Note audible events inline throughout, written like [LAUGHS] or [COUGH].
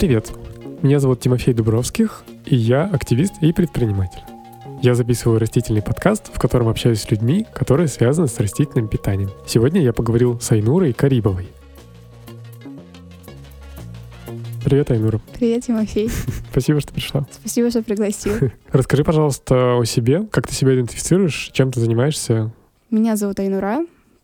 Привет! Меня зовут Тимофей Дубровских, и я активист и предприниматель. Я записываю растительный подкаст, в котором общаюсь с людьми, которые связаны с растительным питанием. Сегодня я поговорил с Айнурой Карибовой. Привет, Айнура. Привет, Тимофей. [LAUGHS] Спасибо, что пришла. Спасибо, что пригласил. [LAUGHS] Расскажи, пожалуйста, о себе. Как ты себя идентифицируешь? Чем ты занимаешься? Меня зовут Айнура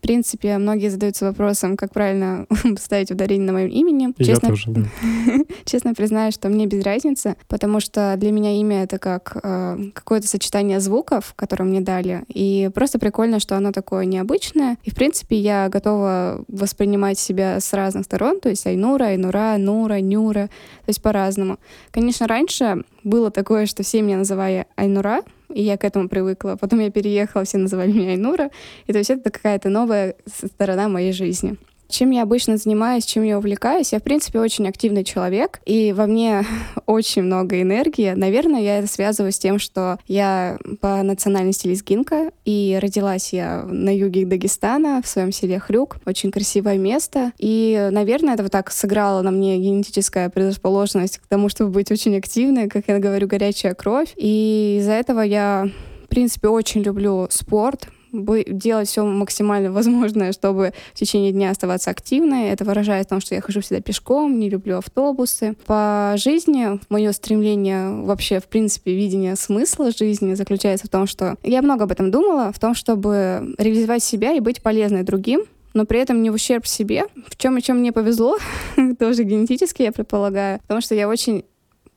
принципе, многие задаются вопросом, как правильно [LAUGHS] ставить ударение на моем имени. Честно, я тоже, да. [LAUGHS] честно признаюсь, что мне без разницы, потому что для меня имя — это как э, какое-то сочетание звуков, которые мне дали, и просто прикольно, что оно такое необычное. И, в принципе, я готова воспринимать себя с разных сторон, то есть Айнура, Айнура, Нура, Нюра, то есть по-разному. Конечно, раньше было такое, что все меня называли Айнура, и я к этому привыкла. Потом я переехала, все называли меня Айнура, и то есть это какая-то новая сторона моей жизни. Чем я обычно занимаюсь, чем я увлекаюсь? Я, в принципе, очень активный человек, и во мне [LAUGHS] очень много энергии. Наверное, я это связываю с тем, что я по национальности лезгинка, и родилась я на юге Дагестана, в своем селе Хрюк. Очень красивое место. И, наверное, это вот так сыграло на мне генетическая предрасположенность к тому, чтобы быть очень активной, как я говорю, горячая кровь. И из-за этого я в принципе, очень люблю спорт, делать все максимально возможное, чтобы в течение дня оставаться активной. Это выражает в том, что я хожу всегда пешком, не люблю автобусы. По жизни мое стремление вообще, в принципе, видение смысла жизни заключается в том, что я много об этом думала, в том, чтобы реализовать себя и быть полезной другим, но при этом не в ущерб себе, в чем и чем мне повезло, [LAUGHS] тоже генетически, я предполагаю, потому что я очень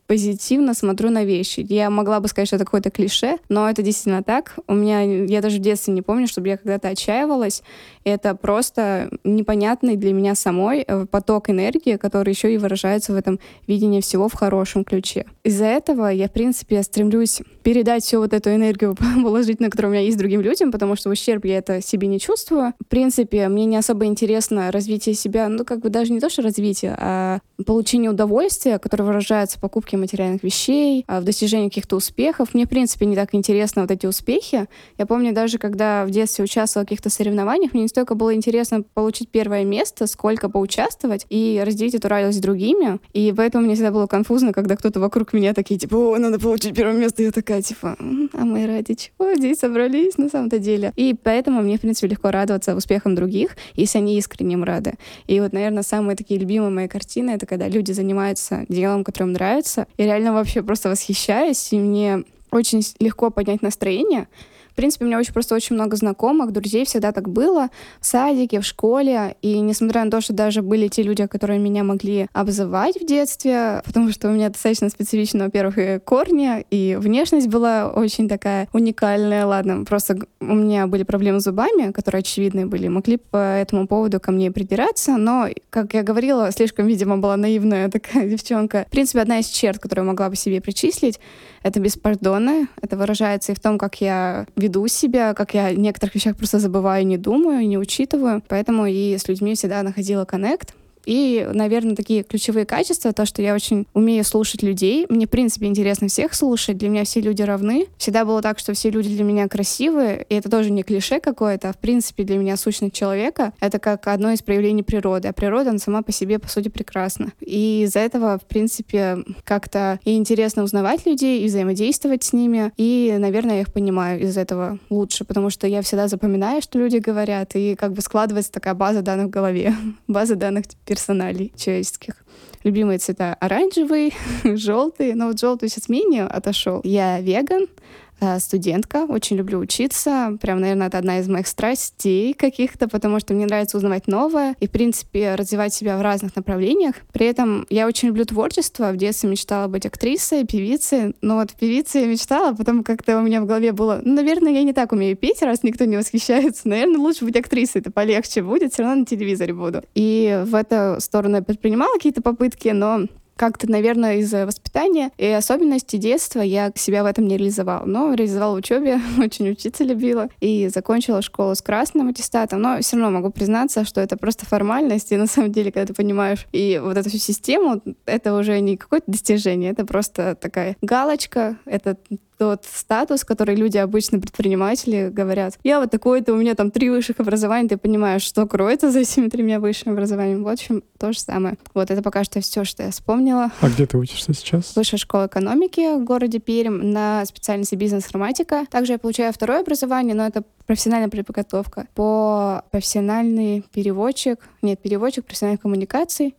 позитивно смотрю на вещи. Я могла бы сказать, что это какое-то клише, но это действительно так. У меня, я даже в детстве не помню, чтобы я когда-то отчаивалась. Это просто непонятный для меня самой э, поток энергии, который еще и выражается в этом видении всего в хорошем ключе. Из-за этого я, в принципе, стремлюсь передать всю вот эту энергию [LAUGHS] положительную, которая у меня есть другим людям, потому что в ущерб я это себе не чувствую. В принципе, мне не особо интересно развитие себя, ну, как бы даже не то, что развитие, а получение удовольствия, которое выражается в покупке материальных вещей, а в достижении каких-то успехов. Мне, в принципе, не так интересно вот эти успехи. Я помню даже, когда в детстве участвовала в каких-то соревнованиях, мне не столько было интересно получить первое место, сколько поучаствовать и разделить эту радость с другими. И поэтому мне всегда было конфузно, когда кто-то вокруг меня такие, типа, о, надо получить первое место. Я такая, типа, а мы ради чего здесь собрались на самом-то деле? И поэтому мне, в принципе, легко радоваться успехам других, если они искренне им рады. И вот, наверное, самые такие любимые мои картины — это когда люди занимаются делом, которое им нравится. Я реально вообще просто восхищаюсь, и мне очень легко поднять настроение, принципе, у меня очень просто очень много знакомых, друзей, всегда так было. В садике, в школе. И несмотря на то, что даже были те люди, которые меня могли обзывать в детстве, потому что у меня достаточно специфично, во-первых, и корни, и внешность была очень такая уникальная. Ладно, просто у меня были проблемы с зубами, которые очевидные были. Могли по этому поводу ко мне придираться, но, как я говорила, слишком, видимо, была наивная [LAUGHS] такая девчонка. В принципе, одна из черт, которую могла бы себе причислить, это беспардонно. Это выражается и в том, как я веду себя, как я о некоторых вещах просто забываю, не думаю, не учитываю. Поэтому и с людьми всегда находила коннект. И, наверное, такие ключевые качества, то, что я очень умею слушать людей. Мне, в принципе, интересно всех слушать. Для меня все люди равны. Всегда было так, что все люди для меня красивые. И это тоже не клише какое-то, а, в принципе, для меня сущность человека — это как одно из проявлений природы. А природа, она сама по себе, по сути, прекрасна. И из-за этого, в принципе, как-то и интересно узнавать людей, и взаимодействовать с ними. И, наверное, я их понимаю из этого лучше, потому что я всегда запоминаю, что люди говорят, и как бы складывается такая база данных в голове. [LAUGHS] база данных персоналей человеческих. Любимые цвета оранжевый, [LAUGHS] желтый, но вот желтый сейчас менее отошел. Я веган, студентка, очень люблю учиться. Прям, наверное, это одна из моих страстей каких-то, потому что мне нравится узнавать новое и, в принципе, развивать себя в разных направлениях. При этом я очень люблю творчество. В детстве мечтала быть актрисой, певицей. Но вот певицей я мечтала, потом как-то у меня в голове было, ну, наверное, я не так умею петь, раз никто не восхищается. Наверное, лучше быть актрисой, это полегче будет, все равно на телевизоре буду. И в эту сторону я предпринимала какие-то попытки, но как-то, наверное, из-за воспитания и особенностей детства я себя в этом не реализовала. Но реализовала в учебе, [LAUGHS] очень учиться любила и закончила школу с красным аттестатом. Но все равно могу признаться, что это просто формальность. И на самом деле, когда ты понимаешь и вот эту всю систему, это уже не какое-то достижение, это просто такая галочка, это тот статус, который люди обычно, предприниматели, говорят. Я вот такой-то, у меня там три высших образования, ты понимаешь, что кроется за этими тремя высшими образованиями. В общем, то же самое. Вот это пока что все, что я вспомнила. А где ты учишься сейчас? Высшая школа экономики в городе Пермь на специальности бизнес-информатика. Также я получаю второе образование, но это профессиональная подготовка по профессиональный переводчик, нет, переводчик профессиональной коммуникации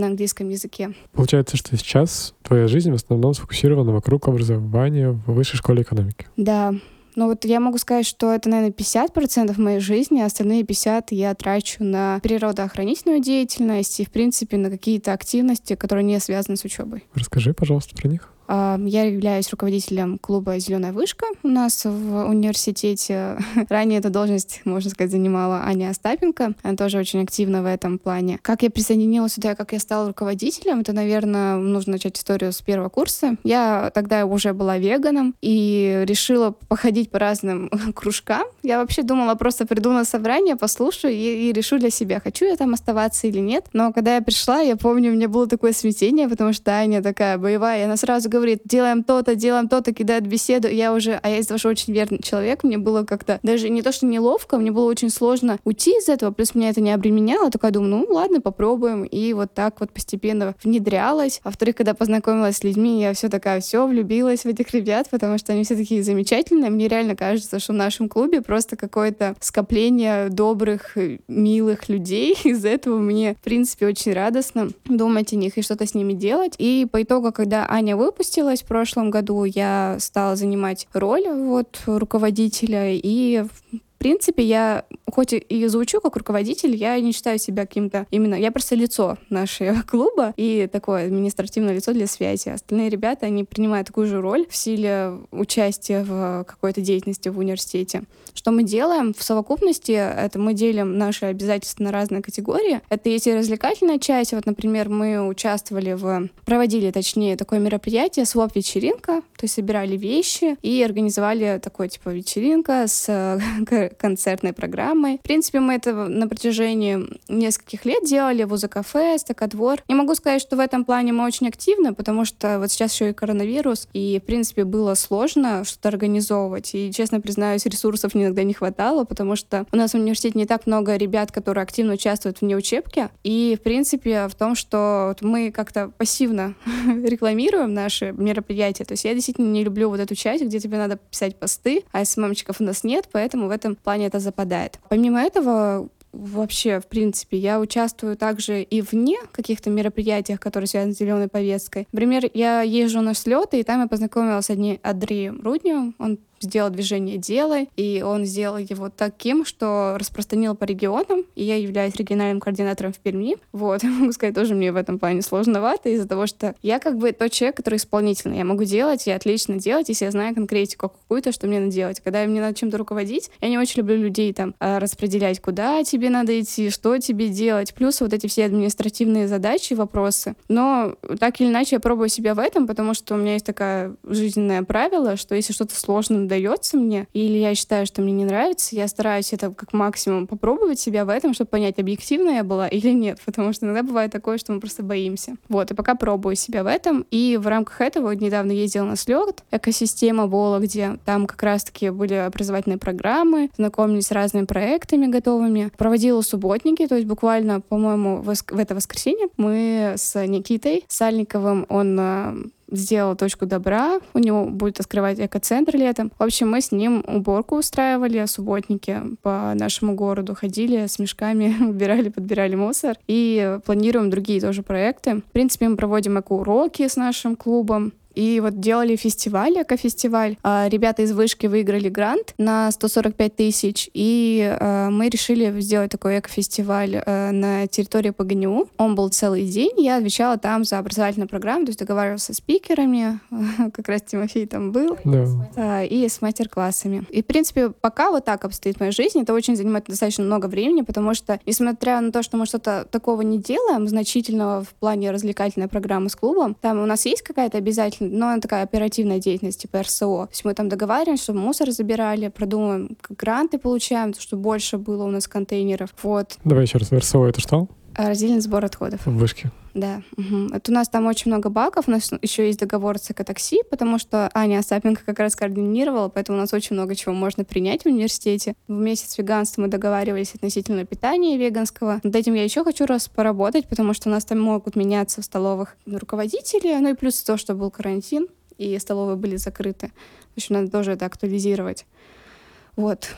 на английском языке. Получается, что сейчас твоя жизнь в основном сфокусирована вокруг образования в высшей школе экономики. Да, ну вот я могу сказать, что это, наверное, 50% моей жизни, а остальные 50% я трачу на природоохранительную деятельность и, в принципе, на какие-то активности, которые не связаны с учебой. Расскажи, пожалуйста, про них. Я являюсь руководителем клуба «Зеленая вышка» у нас в университете. [LAUGHS] Ранее эту должность, можно сказать, занимала Аня Остапенко. Она тоже очень активна в этом плане. Как я присоединилась сюда, как я стала руководителем, это, наверное, нужно начать историю с первого курса. Я тогда уже была веганом и решила походить по разным [LAUGHS] кружкам. Я вообще думала, просто приду на собрание, послушаю и, и решу для себя, хочу я там оставаться или нет. Но когда я пришла, я помню, у меня было такое смятение, потому что Аня такая боевая, и она сразу говорит, говорит, делаем то-то, делаем то-то, кидает беседу, я уже, а я из что очень верный человек, мне было как-то даже не то, что неловко, мне было очень сложно уйти из этого, плюс меня это не обременяло, такая думаю, ну ладно, попробуем, и вот так вот постепенно внедрялась. А вторых, когда познакомилась с людьми, я все такая, все, влюбилась в этих ребят, потому что они все такие замечательные. Мне реально кажется, что в нашем клубе просто какое-то скопление добрых, милых людей. [LAUGHS] Из-за этого мне, в принципе, очень радостно думать о них и что-то с ними делать. И по итогу, когда Аня выпустилась, выпустилась в прошлом году, я стала занимать роль вот руководителя и принципе, я хоть и звучу как руководитель, я не считаю себя каким-то именно... Я просто лицо нашего [LAUGHS] клуба и такое административное лицо для связи. Остальные ребята, они принимают такую же роль в силе участия в какой-то деятельности в университете. Что мы делаем в совокупности? Это мы делим наши обязательства на разные категории. Это есть и развлекательная часть. Вот, например, мы участвовали в... Проводили, точнее, такое мероприятие, своп-вечеринка. То есть собирали вещи и организовали такой, типа, вечеринка с [LAUGHS] концертной программой. В принципе, мы это на протяжении нескольких лет делали в УЗКФ, Стакодвор. Не могу сказать, что в этом плане мы очень активны, потому что вот сейчас еще и коронавирус, и, в принципе, было сложно что-то организовывать. И, честно признаюсь, ресурсов иногда не хватало, потому что у нас в университете не так много ребят, которые активно участвуют в неучебке. И, в принципе, в том, что мы как-то пассивно [LAUGHS] рекламируем наши мероприятия. То есть я действительно не люблю вот эту часть, где тебе надо писать посты, а СММчиков у нас нет, поэтому в этом плане это западает. Помимо этого, вообще, в принципе, я участвую также и вне каких-то мероприятиях, которые связаны с зеленой повесткой. Например, я езжу на слеты, и там я познакомилась с одним Андреем Рудневым. Он сделал движение «Делай», и он сделал его таким, что распространил по регионам, и я являюсь региональным координатором в Перми. Вот, [LAUGHS] могу сказать, тоже мне в этом плане сложновато из-за того, что я как бы тот человек, который исполнительный. Я могу делать и отлично делать, если я знаю конкретику какую-то, что мне надо делать. Когда мне надо чем-то руководить, я не очень люблю людей там а, распределять, куда тебе надо идти, что тебе делать, плюс вот эти все административные задачи, вопросы. Но так или иначе я пробую себя в этом, потому что у меня есть такая жизненное правило, что если что-то сложно дается мне, или я считаю, что мне не нравится, я стараюсь это как максимум попробовать себя в этом, чтобы понять, объективно я была [LAUGHS] или нет, потому что иногда бывает такое, что мы просто боимся. Вот, и пока пробую себя в этом, и в рамках этого вот недавно ездила на слет, экосистема Вологде, там как раз-таки были образовательные программы, знакомились с разными проектами готовыми, проводила субботники, то есть буквально, по-моему, в это воскресенье мы с Никитой Сальниковым, он а, сделал точку добра, у него будет открывать экоцентр летом. В общем, мы с ним уборку устраивали, субботники по нашему городу ходили с мешками, [LAUGHS] убирали, подбирали мусор и планируем другие тоже проекты. В принципе, мы проводим эко-уроки с нашим клубом, и вот делали фестиваль, эко-фестиваль. А, ребята из вышки выиграли грант на 145 тысяч, и а, мы решили сделать такой эко-фестиваль а, на территории ПГНУ. Он был целый день, я отвечала там за образовательную программу, то есть договаривалась со спикерами, [LAUGHS] как раз Тимофей там был, да. и с мастер-классами. И, в принципе, пока вот так обстоит моя жизнь, это очень занимает достаточно много времени, потому что, несмотря на то, что мы что-то такого не делаем, значительного в плане развлекательной программы с клубом, там у нас есть какая-то обязательная но она такая оперативная деятельность, типа РСО. То есть мы там договариваемся, чтобы мусор забирали, продумываем, гранты получаем, чтобы больше было у нас контейнеров. Вот. Давай еще раз, РСО это что? А, раздельный сбор отходов. В вышке. Да. Угу. Это у нас там очень много баков. У нас еще есть договор с экотакси, потому что Аня Остапенко как раз координировала, поэтому у нас очень много чего можно принять в университете. В месяц веганства мы договаривались относительно питания веганского. Над этим я еще хочу раз поработать, потому что у нас там могут меняться в столовых руководители, ну и плюс то, что был карантин, и столовые были закрыты. В общем, надо тоже это актуализировать. Вот.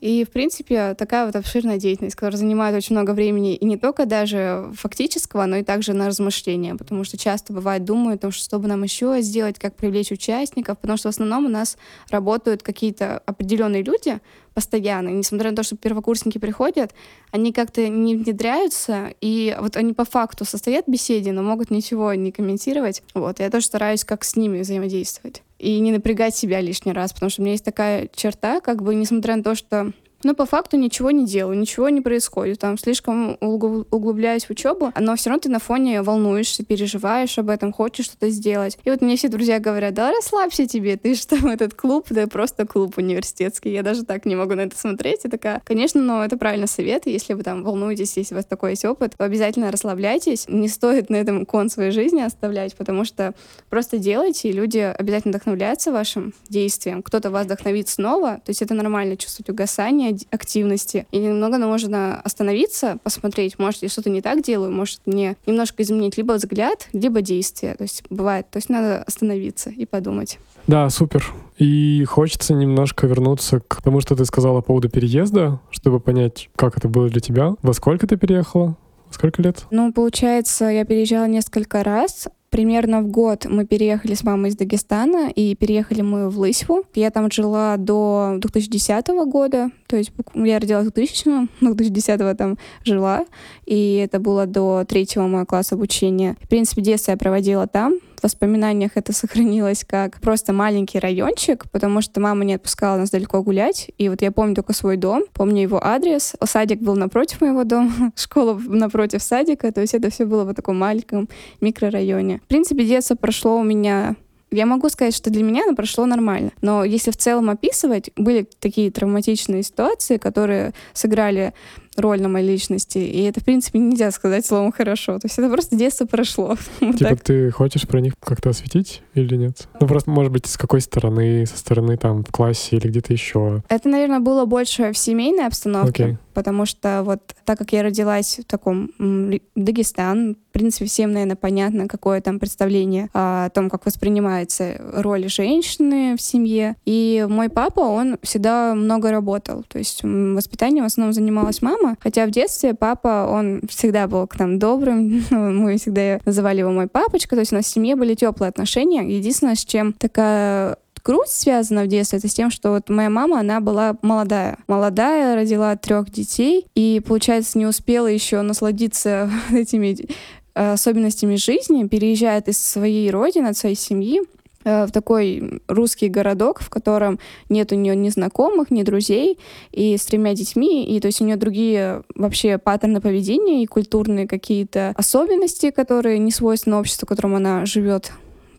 И, в принципе, такая вот обширная деятельность, которая занимает очень много времени и не только даже фактического, но и также на размышления, потому что часто бывает думаю о том, что, бы нам еще сделать, как привлечь участников, потому что в основном у нас работают какие-то определенные люди постоянно, несмотря на то, что первокурсники приходят, они как-то не внедряются, и вот они по факту состоят в беседе, но могут ничего не комментировать. Вот, я тоже стараюсь как с ними взаимодействовать и не напрягать себя лишний раз, потому что у меня есть такая черта, как бы, несмотря на то, что но по факту ничего не делаю, ничего не происходит. Там слишком углубляюсь в учебу, но все равно ты на фоне волнуешься, переживаешь об этом, хочешь что-то сделать. И вот мне все друзья говорят, да расслабься тебе, ты что, этот клуб, да просто клуб университетский. Я даже так не могу на это смотреть. Я такая, конечно, но это правильно совет. Если вы там волнуетесь, если у вас такой есть опыт, то обязательно расслабляйтесь. Не стоит на этом кон своей жизни оставлять, потому что просто делайте, и люди обязательно вдохновляются вашим действием. Кто-то вас вдохновит снова, то есть это нормально чувствовать угасание, активности. И немного можно остановиться, посмотреть, может, я что-то не так делаю, может, мне немножко изменить либо взгляд, либо действие. То есть бывает. То есть надо остановиться и подумать. Да, супер. И хочется немножко вернуться к тому, что ты сказала по поводу переезда, чтобы понять, как это было для тебя. Во сколько ты переехала? Сколько лет? Ну, получается, я переезжала несколько раз примерно в год мы переехали с мамой из Дагестана, и переехали мы в Лысьву. Я там жила до 2010 года, то есть я родилась в 2000 [LAUGHS] но 2010 там жила, и это было до третьего моего класса обучения. В принципе, детство я проводила там, воспоминаниях это сохранилось как просто маленький райончик, потому что мама не отпускала нас далеко гулять. И вот я помню только свой дом, помню его адрес. Садик был напротив моего дома, [LAUGHS] школа напротив садика. То есть это все было в таком маленьком микрорайоне. В принципе, детство прошло у меня я могу сказать, что для меня оно прошло нормально. Но если в целом описывать, были такие травматичные ситуации, которые сыграли роль на моей личности. И это, в принципе, нельзя сказать словом «хорошо». То есть это просто детство прошло. [LAUGHS] Типа ты хочешь про них как-то осветить или нет? Ну, просто, может быть, с какой стороны? Со стороны там в классе или где-то еще? Это, наверное, было больше в семейной обстановке. Okay. Потому что вот так как я родилась в таком Дагестан, в принципе, всем, наверное, понятно, какое там представление о том, как воспринимается роль женщины в семье. И мой папа, он всегда много работал. То есть воспитанием в основном занималась мама. Хотя в детстве папа, он всегда был к нам добрым. [LAUGHS] Мы всегда называли его мой папочка. То есть у нас в семье были теплые отношения. Единственное, с чем такая грусть связана в детстве, это с тем, что вот моя мама, она была молодая. Молодая, родила трех детей, и, получается, не успела еще насладиться [LAUGHS] этими э, особенностями жизни, переезжает из своей родины, от своей семьи, Э, в такой русский городок, в котором нет у нее ни знакомых, ни друзей, и с тремя детьми, и то есть у нее другие вообще паттерны поведения и культурные какие-то особенности, которые не свойственны обществу, в котором она живет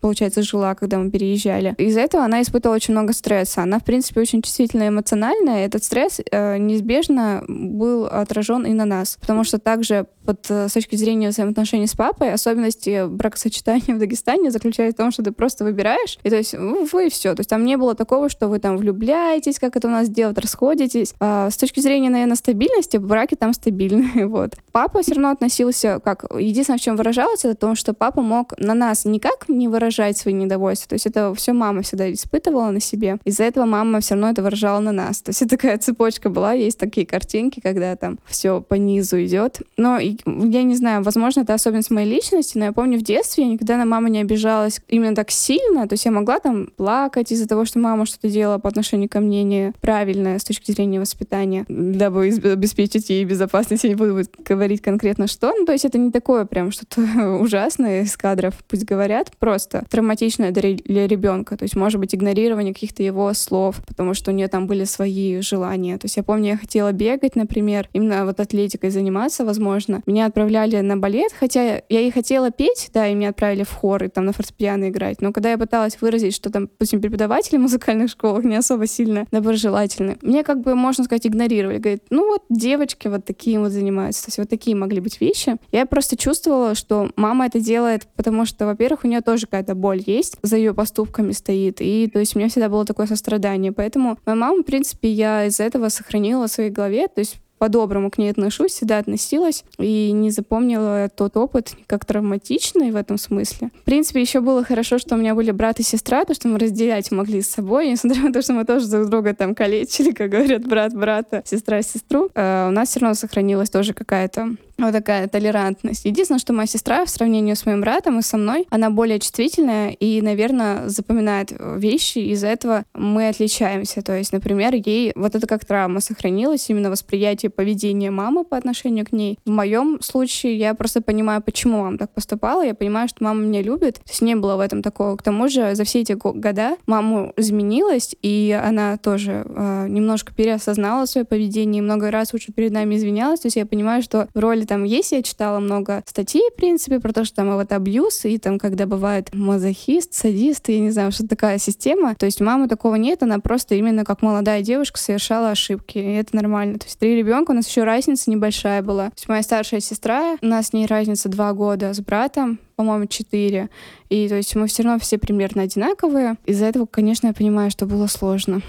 получается, жила, когда мы переезжали. Из-за этого она испытывала очень много стресса. Она, в принципе, очень чувствительная эмоциональная. Этот стресс э, неизбежно был отражен и на нас. Потому что также под, э, с точки зрения взаимоотношений с папой, особенности бракосочетания [LAUGHS] в Дагестане заключаются в том, что ты просто выбираешь, и то есть вы и все. То есть там не было такого, что вы там влюбляетесь, как это у нас делают, расходитесь. А с точки зрения, наверное, стабильности, браки там стабильные. [LAUGHS] Вот. Папа все равно относился как... Единственное, в чем выражалось, это то, что папа мог на нас никак не выражать выражать свои недовольства. То есть это все мама всегда испытывала на себе. Из-за этого мама все равно это выражала на нас. То есть это такая цепочка была. Есть такие картинки, когда там все по низу идет. Но я не знаю, возможно, это особенность моей личности, но я помню в детстве я никогда на маму не обижалась именно так сильно. То есть я могла там плакать из-за того, что мама что-то делала по отношению ко мне неправильное с точки зрения воспитания, дабы обеспечить ей безопасность. Я не буду говорить конкретно что. Ну, то есть это не такое прям что-то [LAUGHS] ужасное из кадров. Пусть говорят просто это травматично для ребенка. То есть, может быть, игнорирование каких-то его слов, потому что у нее там были свои желания. То есть я помню, я хотела бегать, например, именно вот атлетикой заниматься, возможно. Меня отправляли на балет, хотя я и хотела петь, да, и меня отправили в хор и там на фортепиано играть. Но когда я пыталась выразить, что там, допустим, преподаватели в музыкальных школах не особо сильно доброжелательны, мне как бы, можно сказать, игнорировали. Говорит, ну вот девочки вот такие вот занимаются. То есть вот такие могли быть вещи. Я просто чувствовала, что мама это делает, потому что, во-первых, у нее тоже какая-то боль есть, за ее поступками стоит. И то есть у меня всегда было такое сострадание. Поэтому моя мама, в принципе, я из-за этого сохранила в своей голове. То есть по-доброму к ней отношусь, всегда относилась и не запомнила тот опыт как травматичный в этом смысле. В принципе, еще было хорошо, что у меня были брат и сестра, то, что мы разделять могли с собой, [LAUGHS] несмотря на то, что мы тоже друг друга там калечили, как говорят, брат брата, сестра сестру, э, у нас все равно сохранилась тоже какая-то вот такая толерантность. Единственное, что моя сестра в сравнении с моим братом и со мной, она более чувствительная и, наверное, запоминает вещи, из-за этого мы отличаемся. То есть, например, ей вот это как травма сохранилась, именно восприятие поведения мамы по отношению к ней. В моем случае я просто понимаю, почему мама так поступала, я понимаю, что мама меня любит, то есть не было в этом такого. К тому же за все эти года мама изменилась, и она тоже э, немножко переосознала свое поведение, и много раз уже перед нами извинялась, то есть я понимаю, что в роли там есть, я читала много статей, в принципе, про то, что там вот абьюз, и там, когда бывает мазохист, садист, я не знаю, что такая система. То есть мамы такого нет, она просто именно как молодая девушка совершала ошибки, и это нормально. То есть три ребенка, у нас еще разница небольшая была. То есть моя старшая сестра, у нас с ней разница два года с братом, по-моему, четыре. И то есть мы все равно все примерно одинаковые. Из-за этого, конечно, я понимаю, что было сложно.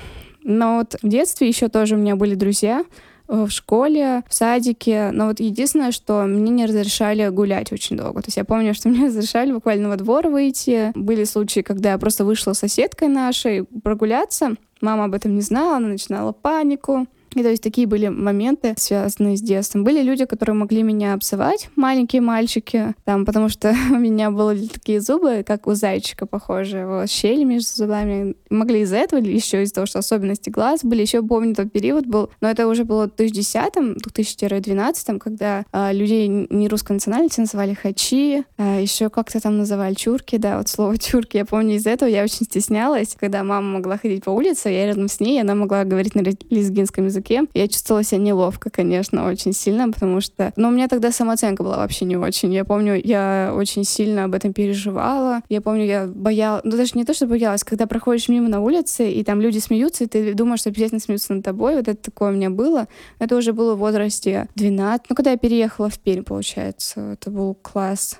Но вот в детстве еще тоже у меня были друзья, в школе, в садике. Но вот единственное, что мне не разрешали гулять очень долго. То есть я помню, что [LAUGHS] мне разрешали буквально во двор выйти. Были случаи, когда я просто вышла с соседкой нашей прогуляться. Мама об этом не знала, она начинала панику. И то есть такие были моменты, связанные с детством. Были люди, которые могли меня обзывать, маленькие мальчики, там, потому что [LAUGHS] у меня были такие зубы, как у зайчика похожие, вот, щели между зубами. Могли из-за этого, или еще из-за того, что особенности глаз были. Еще помню, тот период был, но это уже было в 2010 2012 когда а, людей не русской национальности называли хачи, а, еще как-то там называли чурки, да, вот слово чурки. Я помню, из-за этого я очень стеснялась, когда мама могла ходить по улице, я рядом с ней, она могла говорить на лезгинском языке, языке. Я чувствовала себя неловко, конечно, очень сильно, потому что... Но у меня тогда самооценка была вообще не очень. Я помню, я очень сильно об этом переживала. Я помню, я боялась... Ну, даже не то, что боялась, когда проходишь мимо на улице, и там люди смеются, и ты думаешь, что обязательно смеются над тобой. Вот это такое у меня было. Это уже было в возрасте 12. Ну, когда я переехала в Пермь, получается. Это был класс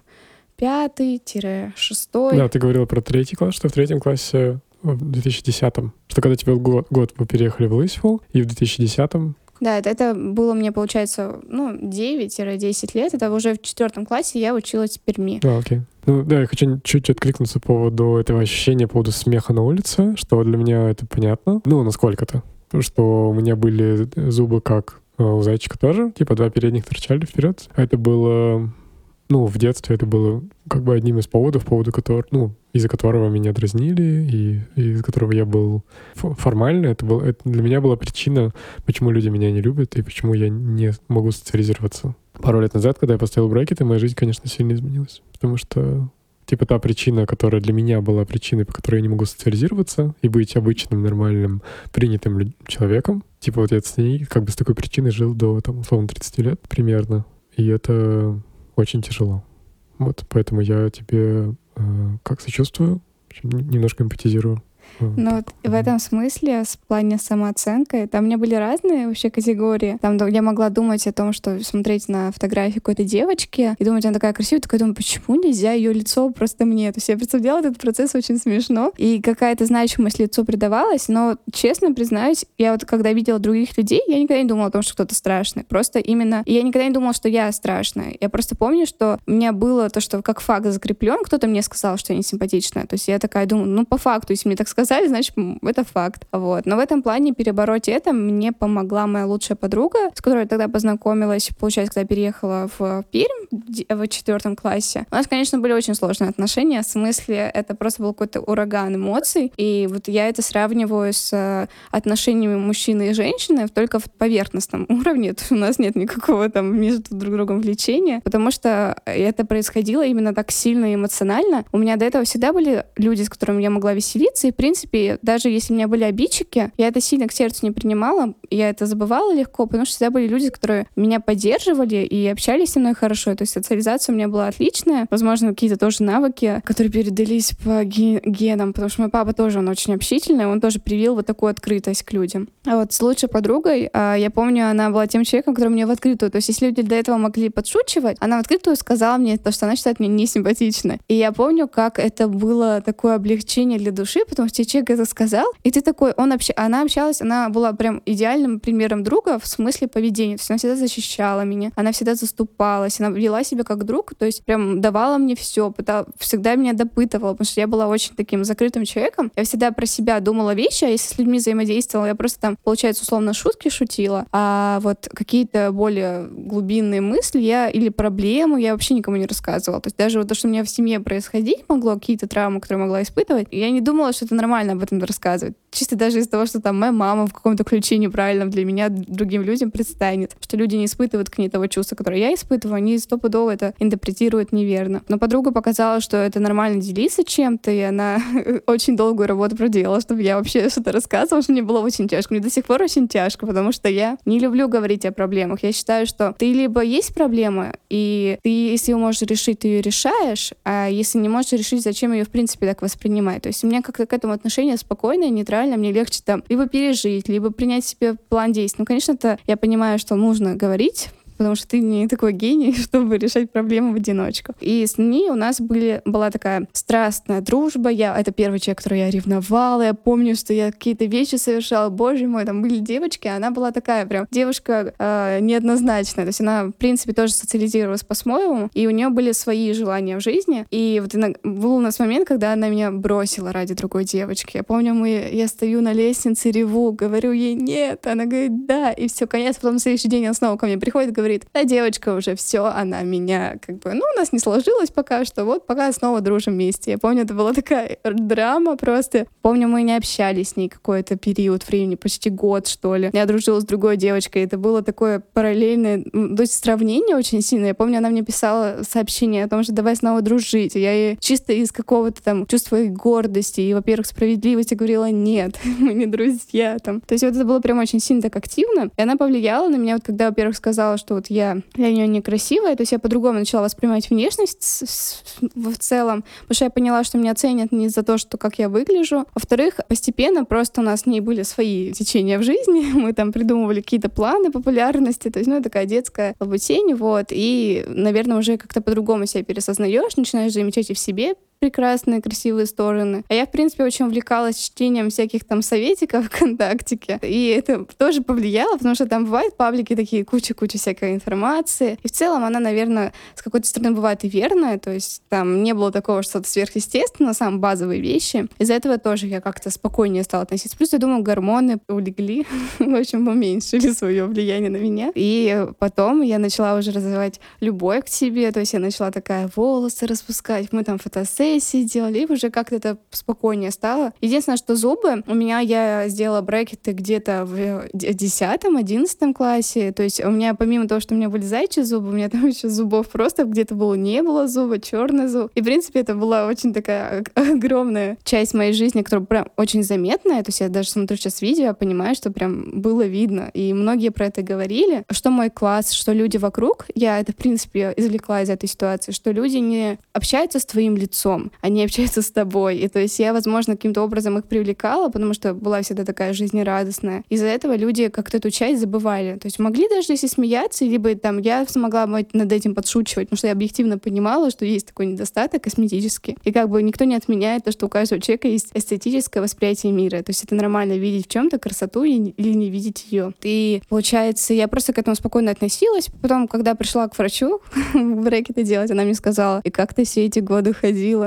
пятый-шестой. Да, ты говорила про третий класс, что в третьем классе в 2010-м. Что когда тебе год, год вы переехали в Лысьву, и в 2010-м да, это, это было мне, получается, ну, 9-10 лет. Это уже в четвертом классе я училась в Перми. А, окей. Ну, да, я хочу чуть-чуть откликнуться по поводу этого ощущения, по поводу смеха на улице, что для меня это понятно. Ну, насколько-то. Что у меня были зубы как у зайчика тоже, типа два передних торчали вперед. Это было ну, в детстве это было как бы одним из поводов, поводу которого, ну, из-за которого меня дразнили, и, и из-за которого я был формально, это, был, это для меня была причина, почему люди меня не любят и почему я не могу социализироваться. Пару лет назад, когда я поставил брекеты, моя жизнь, конечно, сильно изменилась, потому что типа та причина, которая для меня была причиной, по которой я не могу социализироваться и быть обычным, нормальным, принятым человеком. Типа вот я с ней как бы с такой причиной жил до, там, условно, 30 лет примерно. И это очень тяжело. Вот, поэтому я тебе как сочувствую, немножко эмпатизирую. Ну вот в этом смысле, с плане самооценкой, там у меня были разные вообще категории. Там я могла думать о том, что смотреть на фотографии какой-то девочки и думать, она такая красивая, такая думаю, почему нельзя ее лицо просто мне? То есть я представляла этот процесс очень смешно, и какая-то значимость лицу придавалась, но, честно признаюсь, я вот когда видела других людей, я никогда не думала о том, что кто-то страшный. Просто именно... Я никогда не думала, что я страшная. Я просто помню, что у меня было то, что как факт закреплен, кто-то мне сказал, что я не симпатичная. То есть я такая думаю, ну, по факту, если мне так сказали, сказали, значит, это факт. Вот. Но в этом плане перебороть это мне помогла моя лучшая подруга, с которой я тогда познакомилась, получается, когда переехала в Пермь в четвертом классе. У нас, конечно, были очень сложные отношения, в смысле, это просто был какой-то ураган эмоций, и вот я это сравниваю с э, отношениями мужчины и женщины только в поверхностном [LAUGHS] уровне, то у нас нет никакого там между друг другом влечения, потому что это происходило именно так сильно и эмоционально. У меня до этого всегда были люди, с которыми я могла веселиться, и, в принципе, даже если у меня были обидчики, я это сильно к сердцу не принимала, я это забывала легко, потому что всегда были люди, которые меня поддерживали и общались со мной хорошо. То есть социализация у меня была отличная. Возможно, какие-то тоже навыки, которые передались по генам, потому что мой папа тоже, он очень общительный, он тоже привил вот такую открытость к людям. А вот с лучшей подругой, а, я помню, она была тем человеком, который мне в открытую, то есть если люди до этого могли подшучивать, она в открытую сказала мне то, что она считает меня несимпатичной. И я помню, как это было такое облегчение для души, потому что человек это сказал, и ты такой, он общ... она общалась, она была прям идеальным примером друга в смысле поведения, то есть она всегда защищала меня, она всегда заступалась, она вела себя как друг, то есть прям давала мне все, пытала, всегда меня допытывала, потому что я была очень таким закрытым человеком. Я всегда про себя думала вещи, а если с людьми взаимодействовала, я просто там, получается, условно шутки шутила, а вот какие-то более глубинные мысли я или проблемы я вообще никому не рассказывала. То есть даже вот то, что у меня в семье происходить могло, какие-то травмы, которые могла испытывать, я не думала, что это нормально об этом рассказывать. Чисто даже из-за того, что там моя мама в каком-то ключе неправильном для меня другим людям предстанет, что люди не испытывают к ней того чувства, которое я испытываю, они стопудово это интерпретируют неверно. Но подруга показала, что это нормально делиться чем-то, и она [LAUGHS] очень долгую работу проделала, чтобы я вообще что-то рассказывала, что мне было очень тяжко. Мне до сих пор очень тяжко, потому что я не люблю говорить о проблемах. Я считаю, что ты либо есть проблема, и ты, если ее можешь решить, ты ее решаешь, а если не можешь решить, зачем ее в принципе так воспринимать. То есть у меня как-то к этому отношение спокойное, нейтральное, мне легче там либо пережить, либо принять себе план действий. Ну, конечно, это я понимаю, что нужно говорить, потому что ты не такой гений, [LAUGHS] чтобы решать проблемы в одиночку. И с ней у нас были, была такая страстная дружба. Я, это первый человек, который я ревновала. Я помню, что я какие-то вещи совершала. Боже мой, там были девочки, а она была такая прям девушка э, неоднозначная. То есть она, в принципе, тоже социализировалась по-своему, и у нее были свои желания в жизни. И вот был у нас момент, когда она меня бросила ради другой девочки. Я помню, мы, я стою на лестнице, реву, говорю ей нет, она говорит да, и все, конец. Потом на следующий день она снова ко мне приходит, говорит, говорит, да, девочка уже все, она меня как бы, ну, у нас не сложилось пока что, вот пока снова дружим вместе. Я помню, это была такая драма просто. Помню, мы не общались с ней какой-то период времени, почти год, что ли. Я дружила с другой девочкой, это было такое параллельное, то есть сравнение очень сильное. Я помню, она мне писала сообщение о том, что давай снова дружить. Я ей чисто из какого-то там чувства гордости и, во-первых, справедливости говорила, нет, [LAUGHS] мы не друзья там. То есть вот это было прям очень сильно так активно. И она повлияла на меня, вот когда, во-первых, сказала, что вот я для нее некрасивая, то есть я по-другому начала воспринимать внешность в целом, потому что я поняла, что меня ценят не за то, что как я выгляжу. Во-вторых, постепенно просто у нас с ней были свои течения в жизни, [LAUGHS] мы там придумывали какие-то планы популярности, то есть, ну, такая детская обучение, вот, и, наверное, уже как-то по-другому себя пересознаешь, начинаешь замечать и в себе прекрасные, красивые стороны. А я, в принципе, очень увлекалась чтением всяких там советиков [LAUGHS] ВКонтактике. И это тоже повлияло, потому что там бывают паблики такие, куча-куча всякой информации. И в целом она, наверное, с какой-то стороны бывает и верная. То есть там не было такого что-то сверхъестественного, самые базовые вещи. Из-за этого тоже я как-то спокойнее стала относиться. Плюс, я думаю, гормоны улегли, [LAUGHS] в общем, уменьшили свое влияние на меня. И потом я начала уже развивать любовь к себе. То есть я начала такая волосы распускать. Мы там фотосессии сессии делали, и уже как-то это спокойнее стало. Единственное, что зубы, у меня я сделала брекеты где-то в 10-11 классе, то есть у меня помимо того, что у меня были зайчьи зубы, у меня там [LAUGHS] еще зубов просто где-то было не было зуба, черный зуб. И, в принципе, это была очень такая огромная часть моей жизни, которая прям очень заметная, то есть я даже смотрю сейчас видео, понимаю, что прям было видно, и многие про это говорили, что мой класс, что люди вокруг, я это, в принципе, извлекла из этой ситуации, что люди не общаются с твоим лицом, лицом, они общаются с тобой. И то есть я, возможно, каким-то образом их привлекала, потому что была всегда такая жизнерадостная. Из-за этого люди как-то эту часть забывали. То есть могли даже если смеяться, либо там я смогла над этим подшучивать, потому что я объективно понимала, что есть такой недостаток косметический. И как бы никто не отменяет то, что у каждого человека есть эстетическое восприятие мира. То есть это нормально видеть в чем-то красоту или не видеть ее. И получается, я просто к этому спокойно относилась. Потом, когда пришла к врачу [LAUGHS] брекеты делать, она мне сказала, и как ты все эти годы ходила?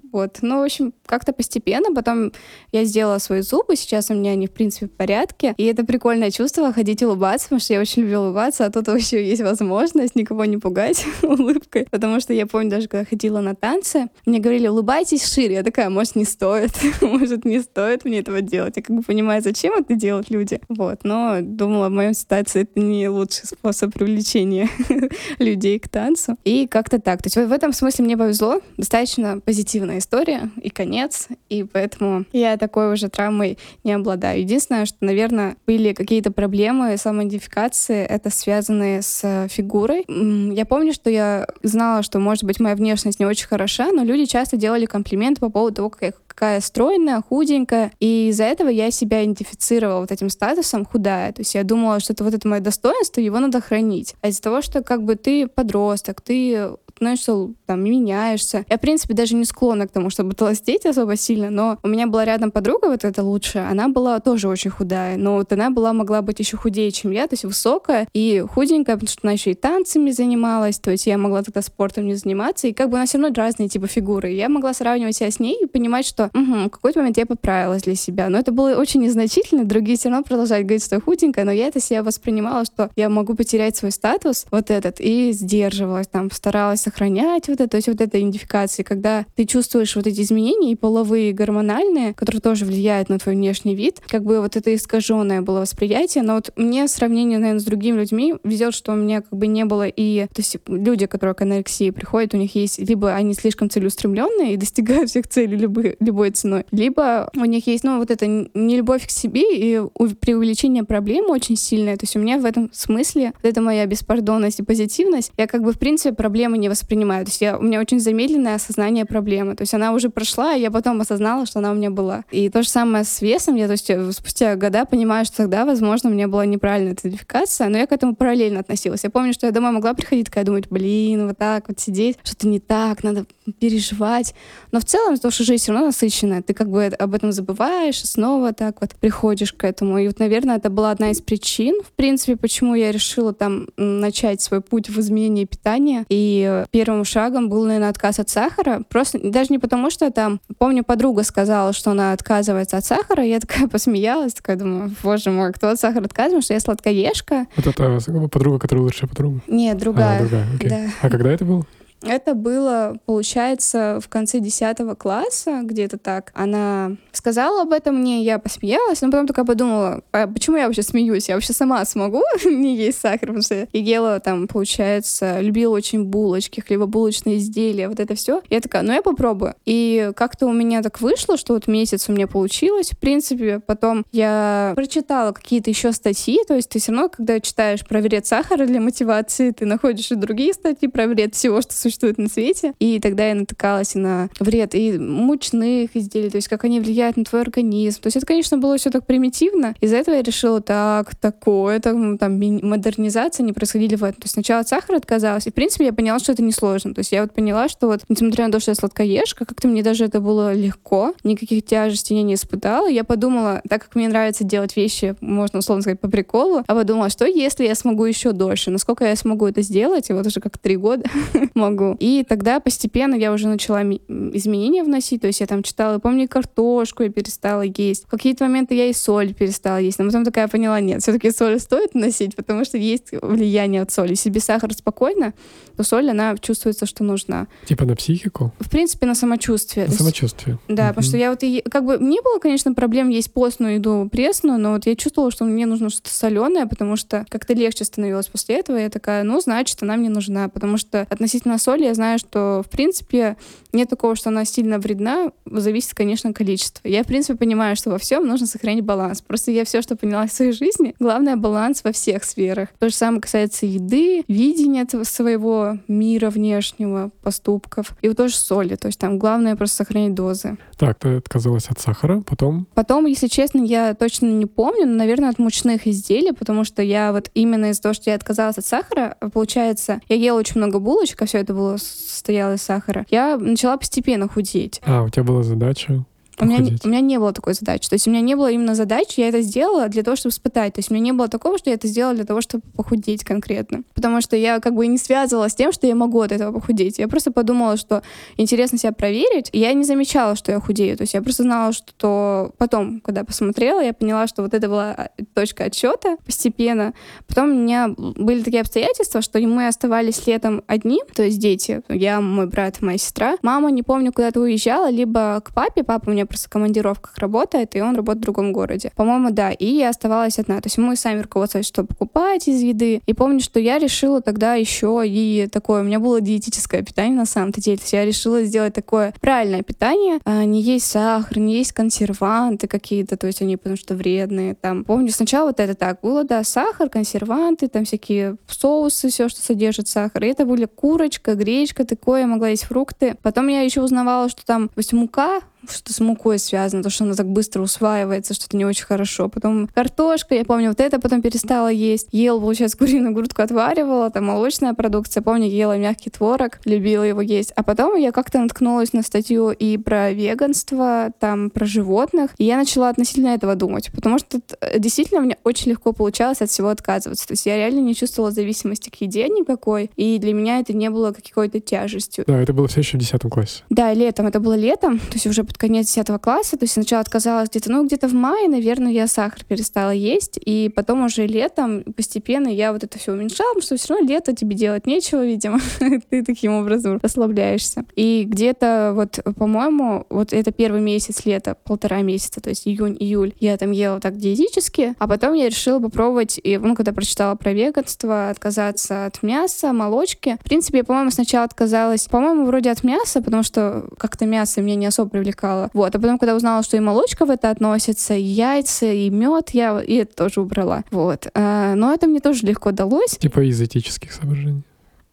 Вот. Ну, в общем, как-то постепенно. Потом я сделала свои зубы, сейчас у меня они, в принципе, в порядке. И это прикольное чувство ходить улыбаться, потому что я очень люблю улыбаться, а тут вообще есть возможность никого не пугать [LAUGHS] улыбкой. Потому что я помню, даже когда ходила на танцы, мне говорили, улыбайтесь шире. Я такая, может, не стоит, [LAUGHS] может, не стоит мне этого делать. Я как бы понимаю, зачем это делают люди. Вот. Но думала, в моем ситуации это не лучший способ привлечения [LAUGHS] людей к танцу. И как-то так. То есть в этом смысле мне повезло. Достаточно позитивная история и конец. И поэтому я такой уже травмой не обладаю. Единственное, что, наверное, были какие-то проблемы самоидентификации, это связанные с фигурой. Я помню, что я знала, что, может быть, моя внешность не очень хороша, но люди часто делали комплименты по поводу того, как я какая стройная, худенькая. И из-за этого я себя идентифицировала вот этим статусом худая. То есть я думала, что это вот это мое достоинство, его надо хранить. А из-за того, что как бы ты подросток, ты становишься, там, меняешься. Я, в принципе, даже не склонна к тому, чтобы толстеть особо сильно, но у меня была рядом подруга, вот эта лучшая, она была тоже очень худая, но вот она была, могла быть еще худее, чем я, то есть высокая и худенькая, потому что она еще и танцами занималась, то есть я могла тогда спортом не заниматься, и как бы она все равно разные типа фигуры. Я могла сравнивать себя с ней и понимать, что угу, в какой-то момент я поправилась для себя, но это было очень незначительно, другие все равно продолжают говорить, что я худенькая, но я это себя воспринимала, что я могу потерять свой статус, вот этот, и сдерживалась, там, старалась сохранять вот это, то есть вот эта идентификация, когда ты чувствуешь вот эти изменения и половые, и гормональные, которые тоже влияют на твой внешний вид, как бы вот это искаженное было восприятие, но вот мне в сравнении, наверное, с другими людьми везет, что у меня как бы не было и, то есть люди, которые к анорексии приходят, у них есть либо они слишком целеустремленные и достигают всех целей любой, любой ценой, либо у них есть, ну, вот это не любовь к себе и преувеличение проблемы очень сильное, то есть у меня в этом смысле вот это моя беспардонность и позитивность, я как бы в принципе проблемы не воспринимаю. То есть я, у меня очень замедленное осознание проблемы. То есть она уже прошла, и я потом осознала, что она у меня была. И то же самое с весом. Я то есть, э, спустя года понимаю, что тогда, возможно, у меня была неправильная идентификация, но я к этому параллельно относилась. Я помню, что я домой могла приходить, такая думать, блин, вот так вот сидеть, что-то не так, надо переживать. Но в целом, то, что жизнь все равно насыщенная, ты как бы об этом забываешь, снова так вот приходишь к этому. И вот, наверное, это была одна из причин, в принципе, почему я решила там начать свой путь в изменении питания. И первым шагом был, наверное, отказ от сахара. Просто даже не потому, что там, помню, подруга сказала, что она отказывается от сахара, я такая [LAUGHS] посмеялась, такая думаю, боже мой, кто от сахара отказывается, что я сладкоежка. Вот это подруга, которая лучшая подруга? Нет, другая. А, другая, окей. Да. А когда это было? Это было, получается, в конце 10 класса, где-то так. Она сказала об этом мне, я посмеялась, но потом такая подумала, а почему я вообще смеюсь? Я вообще сама смогу [LAUGHS] не есть сахар, потому что я ела там, получается, любила очень булочки, хлебобулочные изделия, вот это все. Я такая, ну я попробую. И как-то у меня так вышло, что вот месяц у меня получилось. В принципе, потом я прочитала какие-то еще статьи, то есть ты все равно, когда читаешь про вред сахара для мотивации, ты находишь и другие статьи про вред всего, что существует на свете. И тогда я натыкалась и на вред и мучных изделий, то есть как они влияют на твой организм. То есть это, конечно, было все так примитивно. Из-за этого я решила, так, такое, там, там модернизация не происходили в этом. То есть сначала от сахара отказалась, и, в принципе, я поняла, что это несложно. То есть я вот поняла, что вот, несмотря на то, что я сладкоежка, как-то мне даже это было легко, никаких тяжестей я не испытала. Я подумала, так как мне нравится делать вещи, можно условно сказать, по приколу, а подумала, что если я смогу еще дольше, насколько я смогу это сделать, и вот уже как три года [LAUGHS] могу могу. И тогда постепенно я уже начала изменения вносить, то есть я там читала, помню, картошку я перестала есть. В какие-то моменты я и соль перестала есть, но потом такая поняла, нет, все-таки соль стоит носить, потому что есть влияние от соли. Если без сахара спокойно, то соль, она чувствуется, что нужна. Типа на психику? В принципе, на самочувствие. На самочувствие. Да, mm-hmm. потому что я вот, и, как бы, не было, конечно, проблем есть постную еду пресную, но вот я чувствовала, что мне нужно что-то соленое, потому что как-то легче становилось после этого. Я такая, ну, значит, она мне нужна, потому что относительно соли я знаю, что, в принципе, нет такого, что она сильно вредна, зависит, конечно, количество. Я, в принципе, понимаю, что во всем нужно сохранить баланс. Просто я все, что поняла в своей жизни, главное — баланс во всех сферах. То же самое касается еды, видения этого своего мира внешнего, поступков. И вот тоже соли. То есть там главное просто сохранить дозы. Так, ты отказалась от сахара, потом? Потом, если честно, я точно не помню, но, наверное, от мучных изделий, потому что я вот именно из-за того, что я отказалась от сахара, получается, я ела очень много булочек, а все это было состояла из сахара, я начала постепенно худеть. А, у тебя была задача у меня, у меня не было такой задачи. То есть у меня не было именно задачи, я это сделала для того, чтобы испытать. То есть у меня не было такого, что я это сделала для того, чтобы похудеть конкретно. Потому что я как бы не связывала с тем, что я могу от этого похудеть. Я просто подумала, что интересно себя проверить. И я не замечала, что я худею. То есть я просто знала, что потом, когда посмотрела, я поняла, что вот это была а, точка отсчета постепенно. Потом у меня были такие обстоятельства, что мы оставались летом одни, то есть дети, я, мой брат, моя сестра. Мама, не помню, куда-то уезжала, либо к папе. Папа у меня просто в командировках работает, и он работает в другом городе. По-моему, да. И я оставалась одна. То есть мы сами руководствовались, что покупать из еды. И помню, что я решила тогда еще и такое, у меня было диетическое питание на самом-то деле. То есть я решила сделать такое правильное питание, а не есть сахар, не есть консерванты какие-то, то есть они потому что вредные. Там, помню, сначала вот это так было, да, сахар, консерванты, там всякие соусы, все, что содержит сахар. И это были курочка, гречка, такое, я могла есть фрукты. Потом я еще узнавала, что там, то есть мука, что с мукой связано, то, что она так быстро усваивается, что это не очень хорошо. Потом картошка, я помню, вот это потом перестала есть. Ел, получается, куриную грудку отваривала, там молочная продукция. Помню, ела мягкий творог, любила его есть. А потом я как-то наткнулась на статью и про веганство, там, про животных, и я начала относительно этого думать, потому что э, действительно мне очень легко получалось от всего отказываться. То есть я реально не чувствовала зависимости к еде никакой, и для меня это не было какой-то тяжестью. Да, это было все еще в 10 классе. Да, летом. Это было летом, то есть уже под конец 10 класса, то есть сначала отказалась где-то, ну, где-то в мае, наверное, я сахар перестала есть, и потом уже летом постепенно я вот это все уменьшала, потому что все равно лето тебе делать нечего, видимо, [LAUGHS] ты таким образом расслабляешься. И где-то вот, по-моему, вот это первый месяц лета, полтора месяца, то есть июнь-июль, я там ела так диетически, а потом я решила попробовать, и, ну, когда прочитала про веганство, отказаться от мяса, молочки. В принципе, я, по-моему, сначала отказалась, по-моему, вроде от мяса, потому что как-то мясо меня не особо привлекало привлекало. Вот. А потом, когда узнала, что и молочка в это относится, и яйца, и мед, я и это тоже убрала. Вот. А, но это мне тоже легко далось. Типа из этических соображений.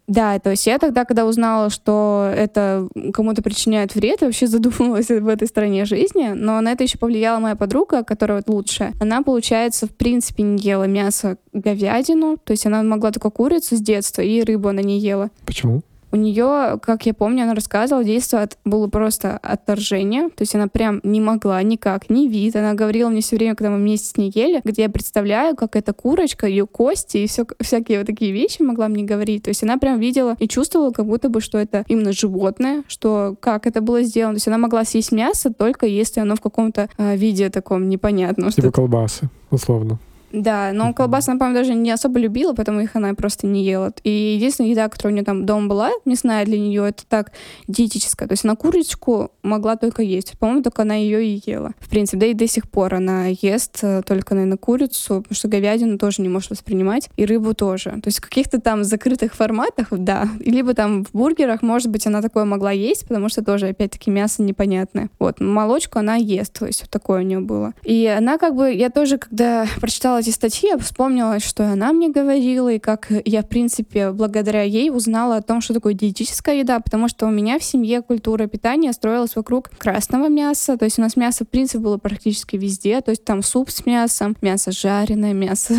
Да, то есть я тогда, когда узнала, что это кому-то причиняет вред, вообще задумалась в этой стране жизни, но на это еще повлияла моя подруга, которая вот лучшая. Она, получается, в принципе не ела мясо, говядину, то есть она могла только курицу с детства, и рыбу она не ела. Почему? У нее, как я помню, она рассказывала, действие от, было просто отторжение. То есть она прям не могла никак, ни вид. Она говорила мне все время, когда мы вместе с ней ели, где я представляю, как эта курочка, ее кости и все, всякие вот такие вещи могла мне говорить. То есть она прям видела и чувствовала, как будто бы, что это именно животное, что как это было сделано. То есть она могла съесть мясо только если оно в каком-то э, виде таком непонятном. Типа колбасы, условно. Да, но колбасы, она, по-моему, даже не особо любила, поэтому их она просто не ела. И единственная еда, которая у нее там дома была, мясная для нее, это так диетическая. То есть она курочку могла только есть. По-моему, только она ее и ела. В принципе, да и до сих пор она ест э, только, наверное, курицу, потому что говядину тоже не может воспринимать, и рыбу тоже. То есть в каких-то там закрытых форматах, да. Либо там в бургерах, может быть, она такое могла есть, потому что тоже, опять-таки, мясо непонятное. Вот, молочку она ест, то есть вот такое у нее было. И она как бы, я тоже, когда [LAUGHS] прочитала читала эти статьи, я вспомнила, что она мне говорила, и как я, в принципе, благодаря ей узнала о том, что такое диетическая еда, потому что у меня в семье культура питания строилась вокруг красного мяса, то есть у нас мясо, в принципе, было практически везде, то есть там суп с мясом, мясо жареное, [LAUGHS] мясо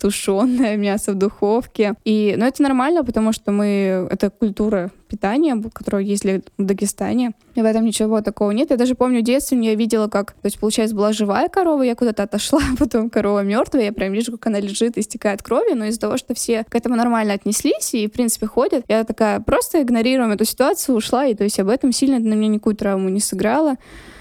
тушеное, мясо в духовке. И, ну, это нормально, потому что мы, это культура питания, которое есть в Дагестане. И в этом ничего такого нет. Я даже помню в детстве я видела, как, то есть, получается, была живая корова, я куда-то отошла, [LAUGHS] потом корова мертвая, я прям вижу, как она лежит и истекает кровью, но из-за того, что все к этому нормально отнеслись и, в принципе, ходят, я такая просто игнорируем эту ситуацию, ушла, и то есть об этом сильно на меня никакую травму не сыграла.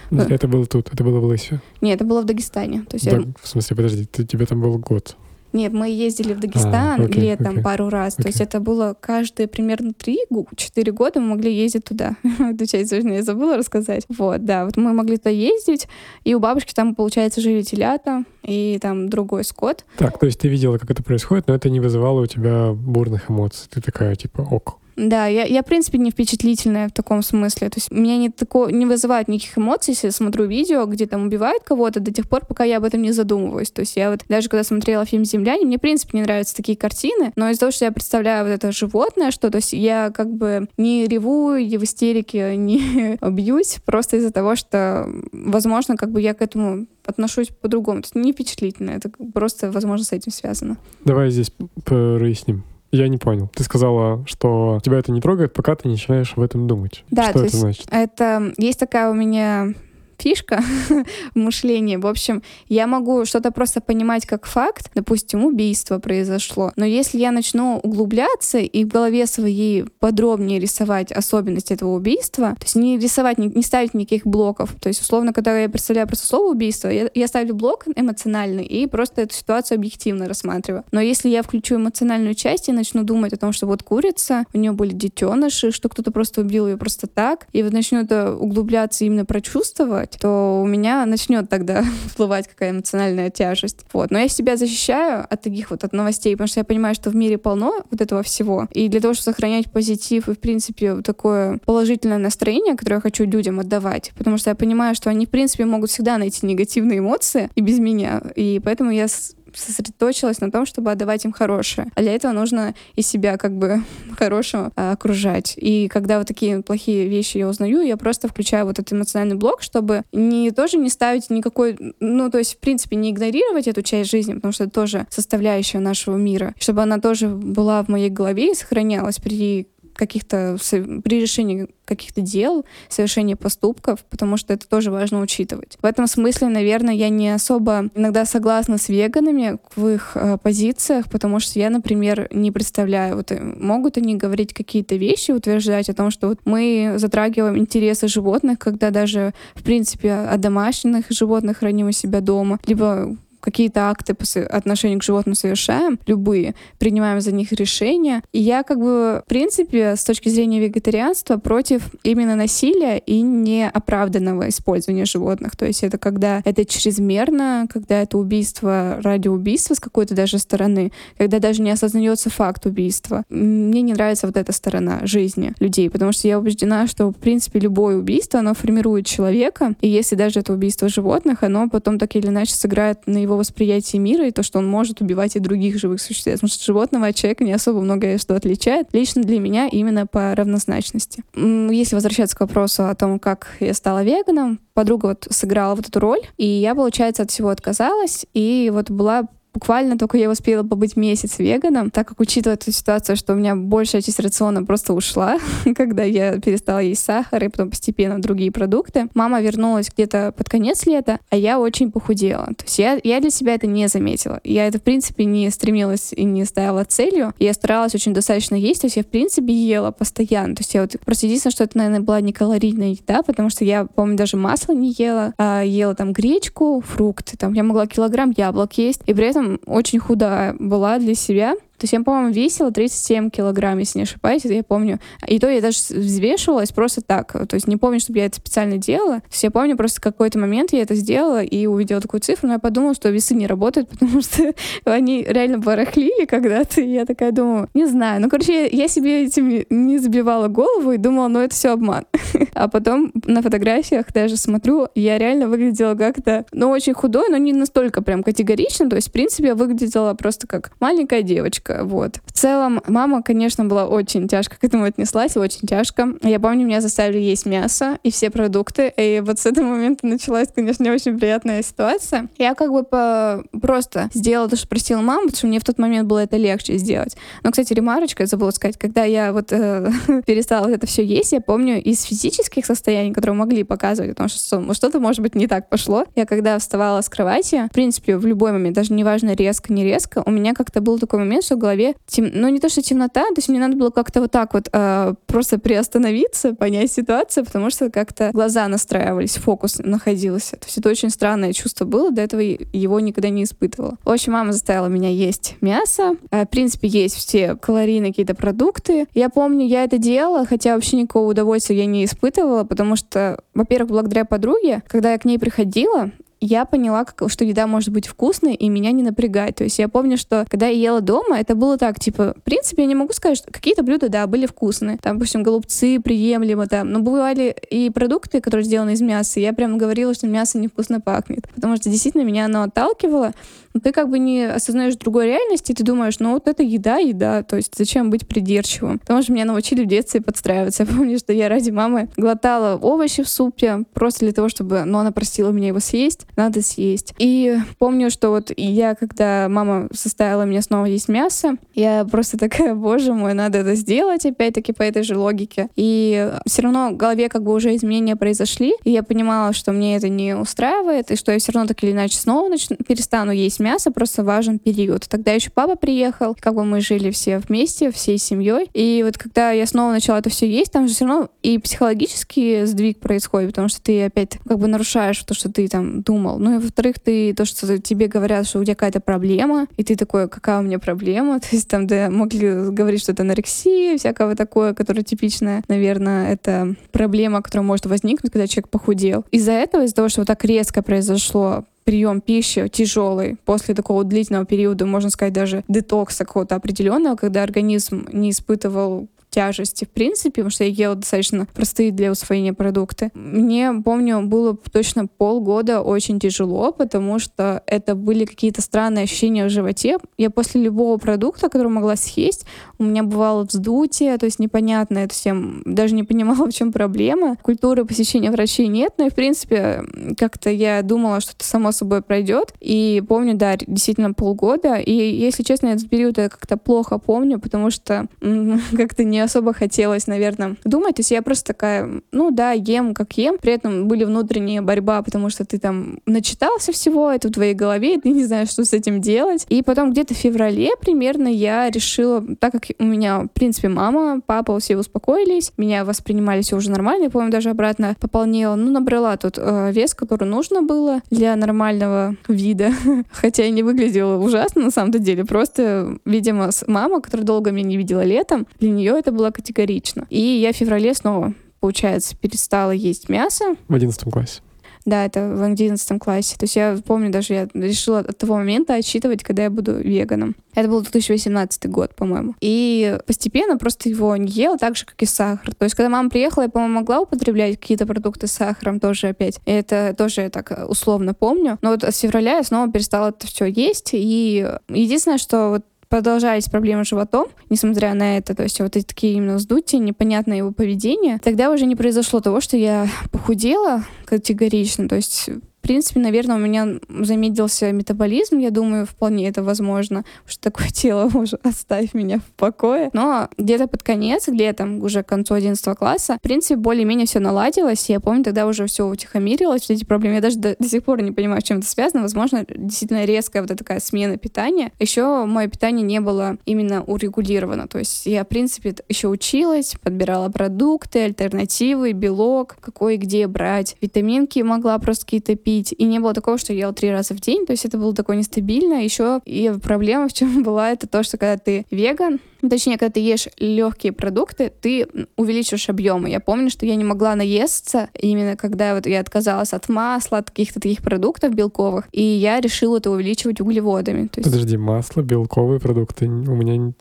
Это было тут, это было в Лысе? Нет, это было в Дагестане. То есть да, я... В смысле, подожди, ты, тебе там был год? Нет, мы ездили в Дагестан а, окей, летом окей. пару раз. Окей. То есть это было каждые примерно 3-4 года мы могли ездить туда. [LAUGHS] Эту часть я забыла рассказать. Вот, да, вот мы могли туда ездить, и у бабушки там, получается, жили телята и там другой скот. Так, то есть ты видела, как это происходит, но это не вызывало у тебя бурных эмоций. Ты такая, типа, ок, да, я, я, в принципе, не впечатлительная в таком смысле. То есть меня не, тако, не вызывает никаких эмоций, если я смотрю видео, где там убивают кого-то, до тех пор, пока я об этом не задумываюсь. То есть я вот даже когда смотрела фильм «Земляне», мне, в принципе, не нравятся такие картины, но из-за того, что я представляю вот это животное, что то есть я как бы не реву, и в истерике [LAUGHS] не бьюсь, просто из-за того, что, возможно, как бы я к этому отношусь по-другому. То есть не впечатлительно, это просто, возможно, с этим связано. Давай здесь проясним. Я не понял. Ты сказала, что тебя это не трогает, пока ты не начинаешь в этом думать. Да, что то это есть значит? Это есть такая у меня фишка [LAUGHS] в мышлении. В общем, я могу что-то просто понимать как факт, допустим, убийство произошло, но если я начну углубляться и в голове своей подробнее рисовать особенности этого убийства, то есть не рисовать, не, не ставить никаких блоков, то есть условно, когда я представляю просто слово убийство, я, я ставлю блок эмоциональный и просто эту ситуацию объективно рассматриваю. Но если я включу эмоциональную часть и начну думать о том, что вот курица, у нее были детеныши, что кто-то просто убил ее просто так, и вот начну это углубляться именно прочувствовать, то у меня начнет тогда [LAUGHS] всплывать какая эмоциональная тяжесть. Вот. Но я себя защищаю от таких вот от новостей, потому что я понимаю, что в мире полно вот этого всего. И для того, чтобы сохранять позитив и, в принципе, такое положительное настроение, которое я хочу людям отдавать, потому что я понимаю, что они, в принципе, могут всегда найти негативные эмоции и без меня. И поэтому я сосредоточилась на том, чтобы отдавать им хорошее. А для этого нужно и себя как бы [LAUGHS] хорошим а, окружать. И когда вот такие плохие вещи я узнаю, я просто включаю вот этот эмоциональный блок, чтобы не тоже не ставить никакой, ну, то есть, в принципе, не игнорировать эту часть жизни, потому что это тоже составляющая нашего мира, чтобы она тоже была в моей голове и сохранялась при каких-то при решении каких-то дел, совершении поступков, потому что это тоже важно учитывать. В этом смысле, наверное, я не особо иногда согласна с веганами в их э, позициях, потому что я, например, не представляю, вот э, могут они говорить какие-то вещи, утверждать о том, что вот мы затрагиваем интересы животных, когда даже, в принципе, о домашних животных храним у себя дома, либо какие-то акты по отношению к животным совершаем, любые, принимаем за них решения. И я как бы, в принципе, с точки зрения вегетарианства против именно насилия и неоправданного использования животных. То есть это когда это чрезмерно, когда это убийство ради убийства с какой-то даже стороны, когда даже не осознается факт убийства. Мне не нравится вот эта сторона жизни людей, потому что я убеждена, что, в принципе, любое убийство, оно формирует человека, и если даже это убийство животных, оно потом так или иначе сыграет на его восприятие мира и то, что он может убивать и других живых существ. Потому что животного от человека не особо многое что отличает. Лично для меня именно по равнозначности. Если возвращаться к вопросу о том, как я стала веганом, подруга вот сыграла вот эту роль, и я, получается, от всего отказалась, и вот была буквально только я успела побыть месяц веганом, так как учитывая эту ситуацию, что у меня большая часть рациона просто ушла, [LAUGHS] когда я перестала есть сахар и потом постепенно другие продукты. Мама вернулась где-то под конец лета, а я очень похудела. То есть я, я для себя это не заметила. Я это, в принципе, не стремилась и не ставила целью. Я старалась очень достаточно есть, то есть я, в принципе, ела постоянно. То есть я вот просто единственное, что это, наверное, была не калорийная еда, потому что я, помню, даже масло не ела, а ела там гречку, фрукты, там я могла килограмм яблок есть, и при этом очень худая была для себя. То есть я, по-моему, весила 37 килограмм, если не ошибаюсь, это я помню. И то я даже взвешивалась просто так. То есть не помню, чтобы я это специально делала. То есть я помню просто какой-то момент я это сделала и увидела такую цифру, но я подумала, что весы не работают, [LAUGHS] потому что они реально барахлили когда-то. И я такая думаю, не знаю. Ну, короче, я себе этим не забивала голову и думала, ну, это все обман. [LAUGHS] А потом на фотографиях даже смотрю, я реально выглядела как-то, ну, очень худой, но не настолько прям категорично. То есть, в принципе, я выглядела просто как маленькая девочка девочка, вот. В целом, мама, конечно, была очень тяжко к этому отнеслась, очень тяжко. Я помню, меня заставили есть мясо и все продукты, и вот с этого момента началась, конечно, не очень приятная ситуация. Я как бы по... просто сделала то, что просила мама, потому что мне в тот момент было это легче сделать. Но, кстати, ремарочка, я забыла сказать, когда я вот э, [LAUGHS] перестала это все есть, я помню из физических состояний, которые могли показывать, потому что что-то, может быть, не так пошло. Я когда вставала с кровати, в принципе, в любой момент, даже неважно, резко, не резко, у меня как-то был такой момент, что в голове, тем... ну не то, что темнота, то есть мне надо было как-то вот так вот э, просто приостановиться, понять ситуацию, потому что как-то глаза настраивались, фокус находился. То есть это очень странное чувство было, до этого его никогда не испытывала. В общем, мама заставила меня есть мясо, э, в принципе, есть все калорийные какие-то продукты. Я помню, я это делала, хотя вообще никакого удовольствия я не испытывала, потому что, во-первых, благодаря подруге, когда я к ней приходила, я поняла, что еда может быть вкусной и меня не напрягать. То есть я помню, что когда я ела дома, это было так, типа, в принципе, я не могу сказать, что какие-то блюда, да, были вкусные. Там, допустим, голубцы приемлемо там. Но бывали и продукты, которые сделаны из мяса. Я прям говорила, что мясо невкусно пахнет. Потому что действительно меня оно отталкивало. Но ты как бы не осознаешь другой реальности, ты думаешь, ну вот это еда, еда, то есть зачем быть придирчивым? Потому что меня научили в детстве подстраиваться. [LAUGHS] Я помню, что я ради мамы глотала овощи в супе, просто для того, чтобы, ну, она просила меня его съесть, надо съесть. И помню, что вот я, когда мама составила меня снова есть мясо, я просто такая, [LAUGHS] боже мой, надо это сделать, опять-таки по этой же логике. И все равно в голове как бы уже изменения произошли, и я понимала, что мне это не устраивает, и что я все равно так или иначе снова нач... перестану есть мясо, просто важен период. Тогда еще папа приехал, как бы мы жили все вместе, всей семьей. И вот когда я снова начала это все есть, там же все равно и психологический сдвиг происходит, потому что ты опять как бы нарушаешь то, что ты там думал. Ну и во-вторых, ты то, что тебе говорят, что у тебя какая-то проблема, и ты такой, какая у меня проблема? [LAUGHS] То есть там да, могли говорить, что это анорексия, всякого такое, которое типичное, наверное, это проблема, которая может возникнуть, когда человек похудел. Из-за этого, из-за того, что вот так резко произошло прием пищи тяжелый после такого длительного периода, можно сказать, даже детокса какого-то определенного, когда организм не испытывал тяжести, в принципе, потому что я ела достаточно простые для усвоения продукты. Мне, помню, было точно полгода очень тяжело, потому что это были какие-то странные ощущения в животе. Я после любого продукта, который могла съесть, у меня бывало вздутие, то есть непонятно, это всем даже не понимала, [LAUGHS] в чем проблема. Культуры посещения врачей нет, но и, в принципе, как-то я думала, что это само собой пройдет. И помню, да, действительно полгода. И, если честно, этот период я как-то плохо помню, потому что [LAUGHS] как-то не особо хотелось, наверное, думать. То есть я просто такая, ну да, ем как ем. При этом были внутренняя борьба, потому что ты там начитался всего, это в твоей голове, и ты не знаешь, что с этим делать. И потом где-то в феврале примерно я решила, так как у меня, в принципе, мама, папа все успокоились, меня воспринимали все уже нормально, я помню, даже обратно пополнела, ну, набрала тут э, вес, который нужно было для нормального вида. [LAUGHS] Хотя и не выглядела ужасно на самом-то деле, просто, видимо, мама, которая долго меня не видела летом, для нее это было категорично. И я в феврале снова получается, перестала есть мясо. В одиннадцатом классе. Да, это в одиннадцатом классе. То есть я помню, даже я решила от того момента отсчитывать, когда я буду веганом. Это был 2018 год, по-моему. И постепенно просто его не ела так же, как и сахар. То есть, когда мама приехала, я, по-моему, могла употреблять какие-то продукты с сахаром тоже опять. И это тоже я так условно помню. Но вот с февраля я снова перестала это все есть. И единственное, что вот продолжались проблемы с животом, несмотря на это, то есть вот эти такие именно вздутия, непонятное его поведение, тогда уже не произошло того, что я похудела категорично, то есть принципе, наверное, у меня замедлился метаболизм. Я думаю, вполне это возможно, что такое тело [LAUGHS] уже оставь меня в покое. Но где-то под конец, летом, уже к концу 11 класса, в принципе, более-менее все наладилось. Я помню, тогда уже все утихомирилось, все эти проблемы. Я даже до, до сих пор не понимаю, с чем это связано. Возможно, действительно резкая вот такая смена питания. Еще мое питание не было именно урегулировано. То есть я, в принципе, еще училась, подбирала продукты, альтернативы, белок, какой где брать. Витаминки могла просто какие-то пить пить. И не было такого, что я ела три раза в день. То есть это было такое нестабильно. Еще и проблема в чем [LAUGHS] была, это то, что когда ты веган, ну, точнее, когда ты ешь легкие продукты, ты увеличиваешь объемы. Я помню, что я не могла наесться именно когда вот я отказалась от масла, от каких-то таких продуктов белковых, и я решила это увеличивать углеводами. То есть... Подожди, масло, белковые продукты у меня не...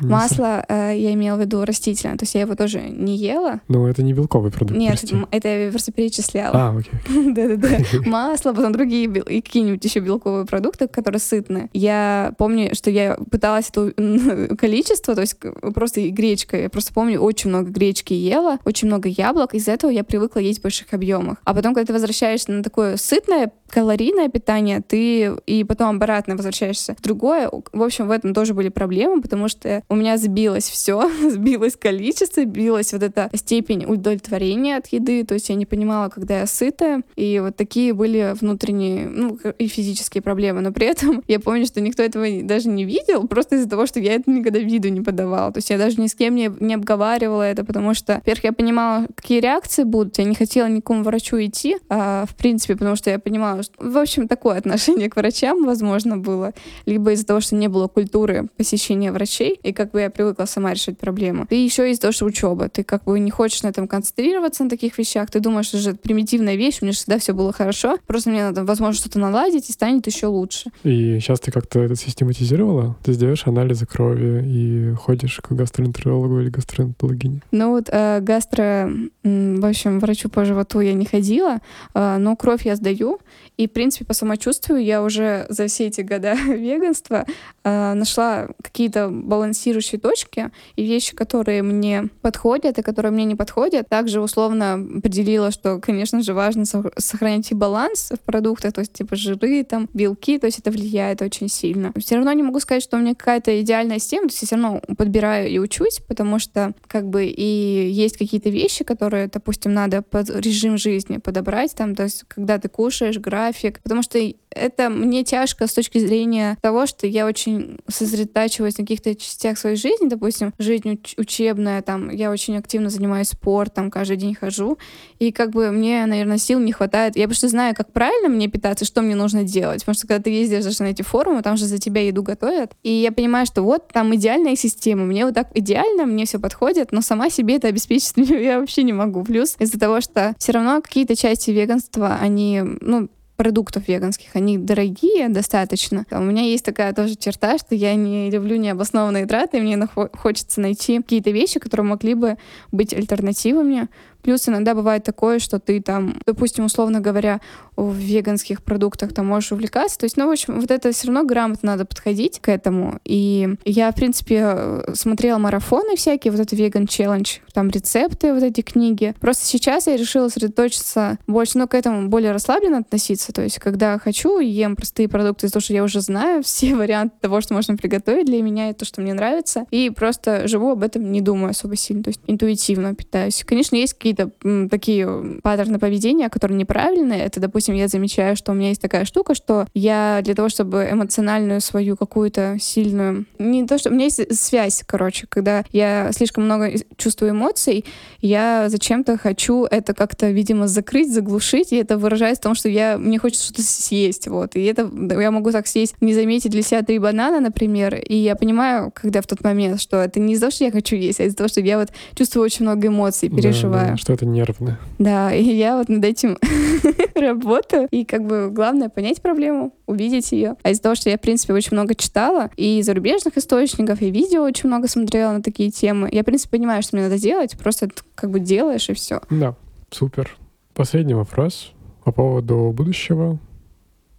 Масло, э, я имела в виду растительное, то есть я его тоже не ела. Но это не белковый продукт, Нет, прости. это я просто перечисляла. А, окей. [LAUGHS] Да-да-да. Масло, потом другие и какие-нибудь еще белковые продукты, которые сытные. Я помню, что я пыталась это [LAUGHS] количество то есть просто гречка. Я просто помню, очень много гречки ела, очень много яблок. Из-за этого я привыкла есть в больших объемах. А потом, когда ты возвращаешься на такое сытное, калорийное питание, ты и потом обратно возвращаешься другое. В общем, в этом тоже были проблемы, потому что у меня сбилось все, [LAUGHS] сбилось количество, сбилась вот эта степень удовлетворения от еды, то есть я не понимала, когда я сытая, и вот такие были внутренние, ну, и физические проблемы, но при этом [LAUGHS] я помню, что никто этого даже не видел, просто из-за того, что я это никогда виду не подавала. То есть я даже ни с кем не, не обговаривала это, потому что, во-первых, я понимала, какие реакции будут. Я не хотела никому врачу идти, а, в принципе, потому что я понимала, что, в общем, такое [LAUGHS] отношение к врачам, возможно, было. Либо из-за того, что не было культуры посещения врачей, и как бы я привыкла сама решать проблему. И еще из-за того, что учеба. Ты как бы не хочешь на этом концентрироваться, на таких вещах. Ты думаешь, что это примитивная вещь, у меня всегда все было хорошо, хорошо. Просто мне надо, возможно, что-то наладить, и станет еще лучше. И сейчас ты как-то это систематизировала? Ты сделаешь анализы крови и ходишь к гастроэнтерологу или гастроэнтерологине? Ну вот э, гастро, в общем, врачу по животу я не ходила, э, но кровь я сдаю. И, в принципе, по самочувствию я уже за все эти года [LAUGHS] веганства э, нашла какие-то балансирующие точки и вещи, которые мне подходят и которые мне не подходят. Также условно определила, что, конечно же, важно сохранять и баланс в продуктах, то есть типа жиры, там, белки, то есть это влияет очень сильно. Все равно не могу сказать, что у меня какая-то идеальная система, то есть я все равно подбираю и учусь, потому что как бы и есть какие-то вещи, которые, допустим, надо под режим жизни подобрать, там, то есть когда ты кушаешь, график, потому что это мне тяжко с точки зрения того, что я очень сосредотачиваюсь на каких-то частях своей жизни, допустим, жизнь уч- учебная, там, я очень активно занимаюсь спортом, каждый день хожу, и как бы мне, наверное, сил не хватает. Я просто знаю, как правильно мне питаться, что мне нужно делать, потому что когда ты ездишь даже на эти форумы, там же за тебя еду готовят, и я понимаю, что вот там идеальная система, мне вот так идеально, мне все подходит, но сама себе это обеспечить [LAUGHS] я вообще не могу. Плюс из-за того, что все равно какие-то части веганства, они, ну, продуктов веганских. Они дорогие достаточно. У меня есть такая тоже черта, что я не люблю необоснованные траты, мне хочется найти какие-то вещи, которые могли бы быть альтернативами. Плюс иногда бывает такое, что ты там, допустим, условно говоря, в веганских продуктах там можешь увлекаться. То есть, ну, в общем, вот это все равно грамотно надо подходить к этому. И я, в принципе, смотрела марафоны всякие, вот это веган челлендж, там рецепты, вот эти книги. Просто сейчас я решила сосредоточиться больше, ну, к этому более расслабленно относиться. То есть, когда хочу, ем простые продукты из того, что я уже знаю [LAUGHS] все варианты того, что можно приготовить для меня, и то, что мне нравится. И просто живу об этом, не думаю особо сильно. То есть, интуитивно питаюсь. Конечно, есть какие-то какие-то такие паттерны поведения, которые неправильные. Это, допустим, я замечаю, что у меня есть такая штука, что я для того, чтобы эмоциональную свою какую-то сильную... Не то, что... У меня есть связь, короче, когда я слишком много чувствую эмоций, я зачем-то хочу это как-то, видимо, закрыть, заглушить, и это выражается в том, что я... мне хочется что-то съесть, вот. И это я могу так съесть, не заметить для себя три банана, например, и я понимаю, когда в тот момент, что это не из-за того, что я хочу есть, а из-за того, что я вот чувствую очень много эмоций, переживаю. Да, да, что это нервно. Да, и я вот над этим [LAUGHS] работаю. И как бы главное понять проблему, увидеть ее. А из-за того, что я, в принципе, очень много читала и зарубежных источников, и видео очень много смотрела на такие темы, я, в принципе, понимаю, что мне надо делать, просто как бы делаешь, и все. Да, супер. Последний вопрос по поводу будущего.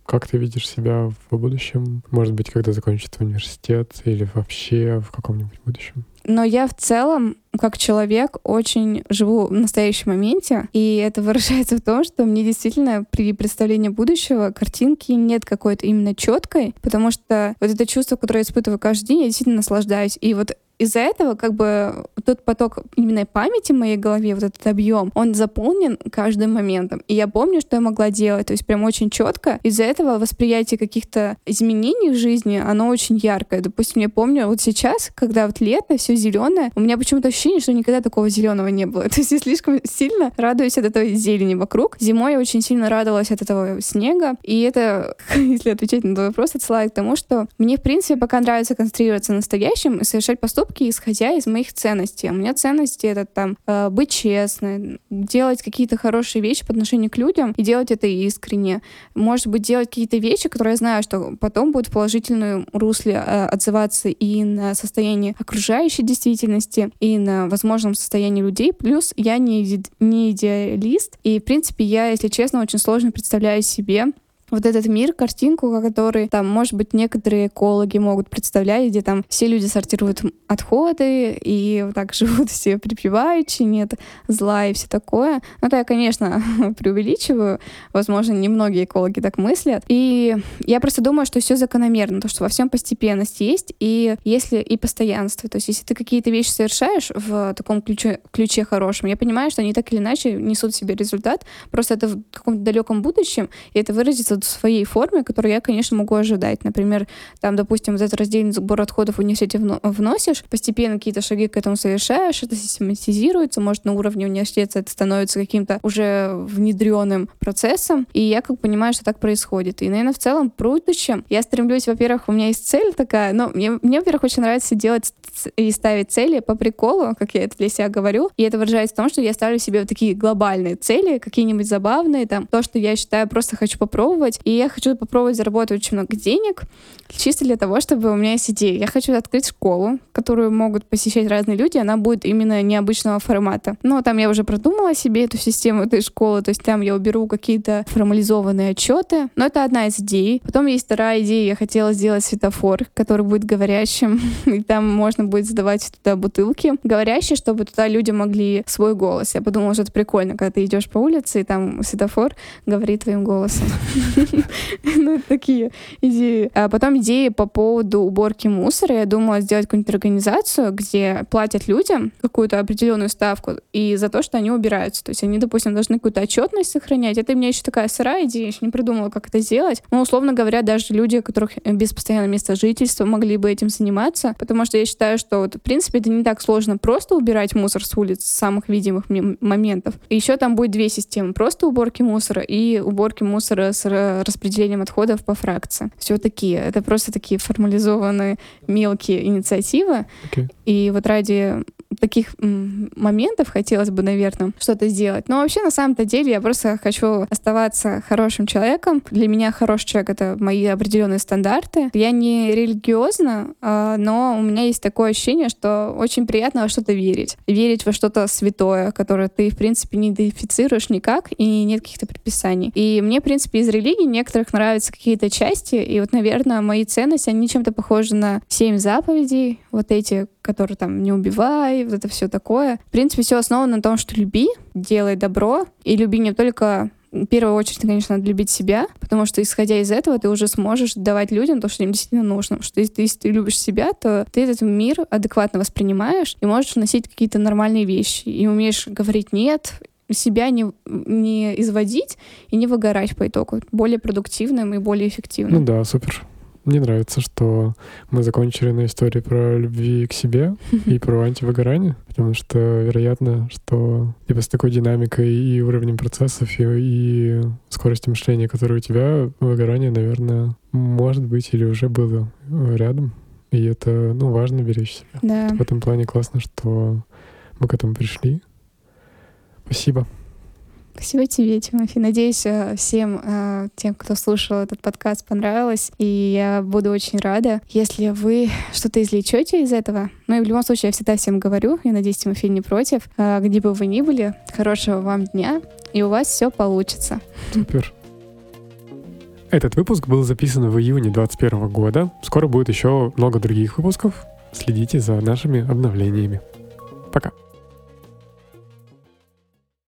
Как ты видишь себя в будущем? Может быть, когда закончится университет или вообще в каком-нибудь будущем? Но я в целом как человек очень живу в настоящем моменте, и это [LAUGHS] выражается в том, что мне действительно при представлении будущего картинки нет какой-то именно четкой, потому что вот это чувство, которое я испытываю каждый день, я действительно наслаждаюсь. И вот из-за этого как бы тот поток именно памяти в моей голове, вот этот объем, он заполнен каждым моментом. И я помню, что я могла делать, то есть прям очень четко. Из-за этого восприятие каких-то изменений в жизни, оно очень яркое. Допустим, я помню вот сейчас, когда вот лето, все зеленое, у меня почему-то ощущение, что никогда такого зеленого не было. [LAUGHS] То есть я слишком сильно радуюсь от этой зелени вокруг. Зимой я очень сильно радовалась от этого снега. И это, [LAUGHS] если отвечать на твой вопрос, отсылает к тому, что мне, в принципе, пока нравится концентрироваться на настоящем и совершать поступки, поступки, исходя из моих ценностей. У меня ценности — это там э, быть честной, делать какие-то хорошие вещи по отношению к людям и делать это искренне. Может быть, делать какие-то вещи, которые я знаю, что потом будут в положительном русле э, отзываться и на состояние окружающей действительности, и на возможном состоянии людей. Плюс я не, не идеалист, и, в принципе, я, если честно, очень сложно представляю себе вот этот мир, картинку, который там, может быть, некоторые экологи могут представлять, где там все люди сортируют отходы и вот так живут [LAUGHS] все припеваючи, нет зла и все такое. Ну, это я, конечно, [LAUGHS] преувеличиваю. Возможно, немногие экологи так мыслят. И я просто думаю, что все закономерно, то, что во всем постепенность есть, и если и постоянство. То есть, если ты какие-то вещи совершаешь в таком ключе, ключе хорошем, я понимаю, что они так или иначе несут в себе результат, просто это в каком-то далеком будущем, и это выразится своей форме, которую я, конечно, могу ожидать. Например, там, допустим, вот этот раздельный сбор отходов в университете вносишь, постепенно какие-то шаги к этому совершаешь, это систематизируется, может, на уровне университета это становится каким-то уже внедренным процессом, и я как понимаю, что так происходит. И, наверное, в целом, в будущем я стремлюсь, во-первых, у меня есть цель такая, но мне, мне во-первых, очень нравится делать и ставить цели по приколу, как я это для себя говорю, и это выражается в том, что я ставлю себе вот такие глобальные цели, какие-нибудь забавные, там, то, что я считаю, просто хочу попробовать, и я хочу попробовать заработать очень много денег, чисто для того, чтобы у меня есть идея. Я хочу открыть школу, которую могут посещать разные люди, она будет именно необычного формата. Но там я уже продумала себе эту систему этой школы, то есть там я уберу какие-то формализованные отчеты, но это одна из идей. Потом есть вторая идея, я хотела сделать светофор, который будет говорящим, [LAUGHS] и там можно будет задавать туда бутылки говорящие, чтобы туда люди могли свой голос. Я подумала, что это прикольно, когда ты идешь по улице, и там светофор говорит твоим голосом. [LAUGHS] [LAUGHS] Ну, такие идеи. А потом идеи по поводу уборки мусора. Я думала сделать какую-нибудь организацию, где платят людям какую-то определенную ставку и за то, что они убираются. То есть они, допустим, должны какую-то отчетность сохранять. Это у меня еще такая сырая идея, еще не придумала, как это сделать. Но, условно говоря, даже люди, у которых без постоянного места жительства, могли бы этим заниматься, потому что я считаю, что, вот, в принципе, это не так сложно просто убирать мусор с улиц с самых видимых моментов. И еще там будет две системы. Просто уборки мусора и уборки мусора с распределением отходов по фракции. Все такие. Это просто такие формализованные мелкие инициативы. Okay. И вот ради таких моментов хотелось бы, наверное, что-то сделать. Но вообще, на самом-то деле, я просто хочу оставаться хорошим человеком. Для меня хороший человек — это мои определенные стандарты. Я не религиозна, а, но у меня есть такое ощущение, что очень приятно во что-то верить. Верить во что-то святое, которое ты, в принципе, не идентифицируешь никак, и нет каких-то предписаний. И мне, в принципе, из религии некоторых нравятся какие-то части, и вот, наверное, мои ценности, они чем-то похожи на семь заповедей, вот эти, которые там не убивай, вот это все такое. В принципе, все основано на том, что люби, делай добро, и люби не только в первую очередь, конечно, надо любить себя, потому что, исходя из этого, ты уже сможешь давать людям то, что им действительно нужно. Потому что если если ты любишь себя, то ты этот мир адекватно воспринимаешь и можешь носить какие-то нормальные вещи. И умеешь говорить «нет», себя не, не изводить и не выгорать по итогу. Более продуктивным и более эффективным. Ну да, супер. Мне нравится, что мы закончили на истории про любви к себе и [LAUGHS] про антивыгорание, потому что вероятно, что типа с такой динамикой и уровнем процессов и, и скоростью мышления, которая у тебя, выгорание, наверное, может быть или уже было рядом. И это, ну, важно беречь себя. Да. В этом плане классно, что мы к этому пришли. Спасибо. Спасибо тебе, Тимофей. Надеюсь, э, всем э, тем, кто слушал этот подкаст, понравилось. И я буду очень рада, если вы что-то извлечете из этого. Ну и в любом случае, я всегда всем говорю, я надеюсь, Тимофей не против, э, где бы вы ни были, хорошего вам дня, и у вас все получится. Супер. Этот выпуск был записан в июне 2021 года. Скоро будет еще много других выпусков. Следите за нашими обновлениями. Пока.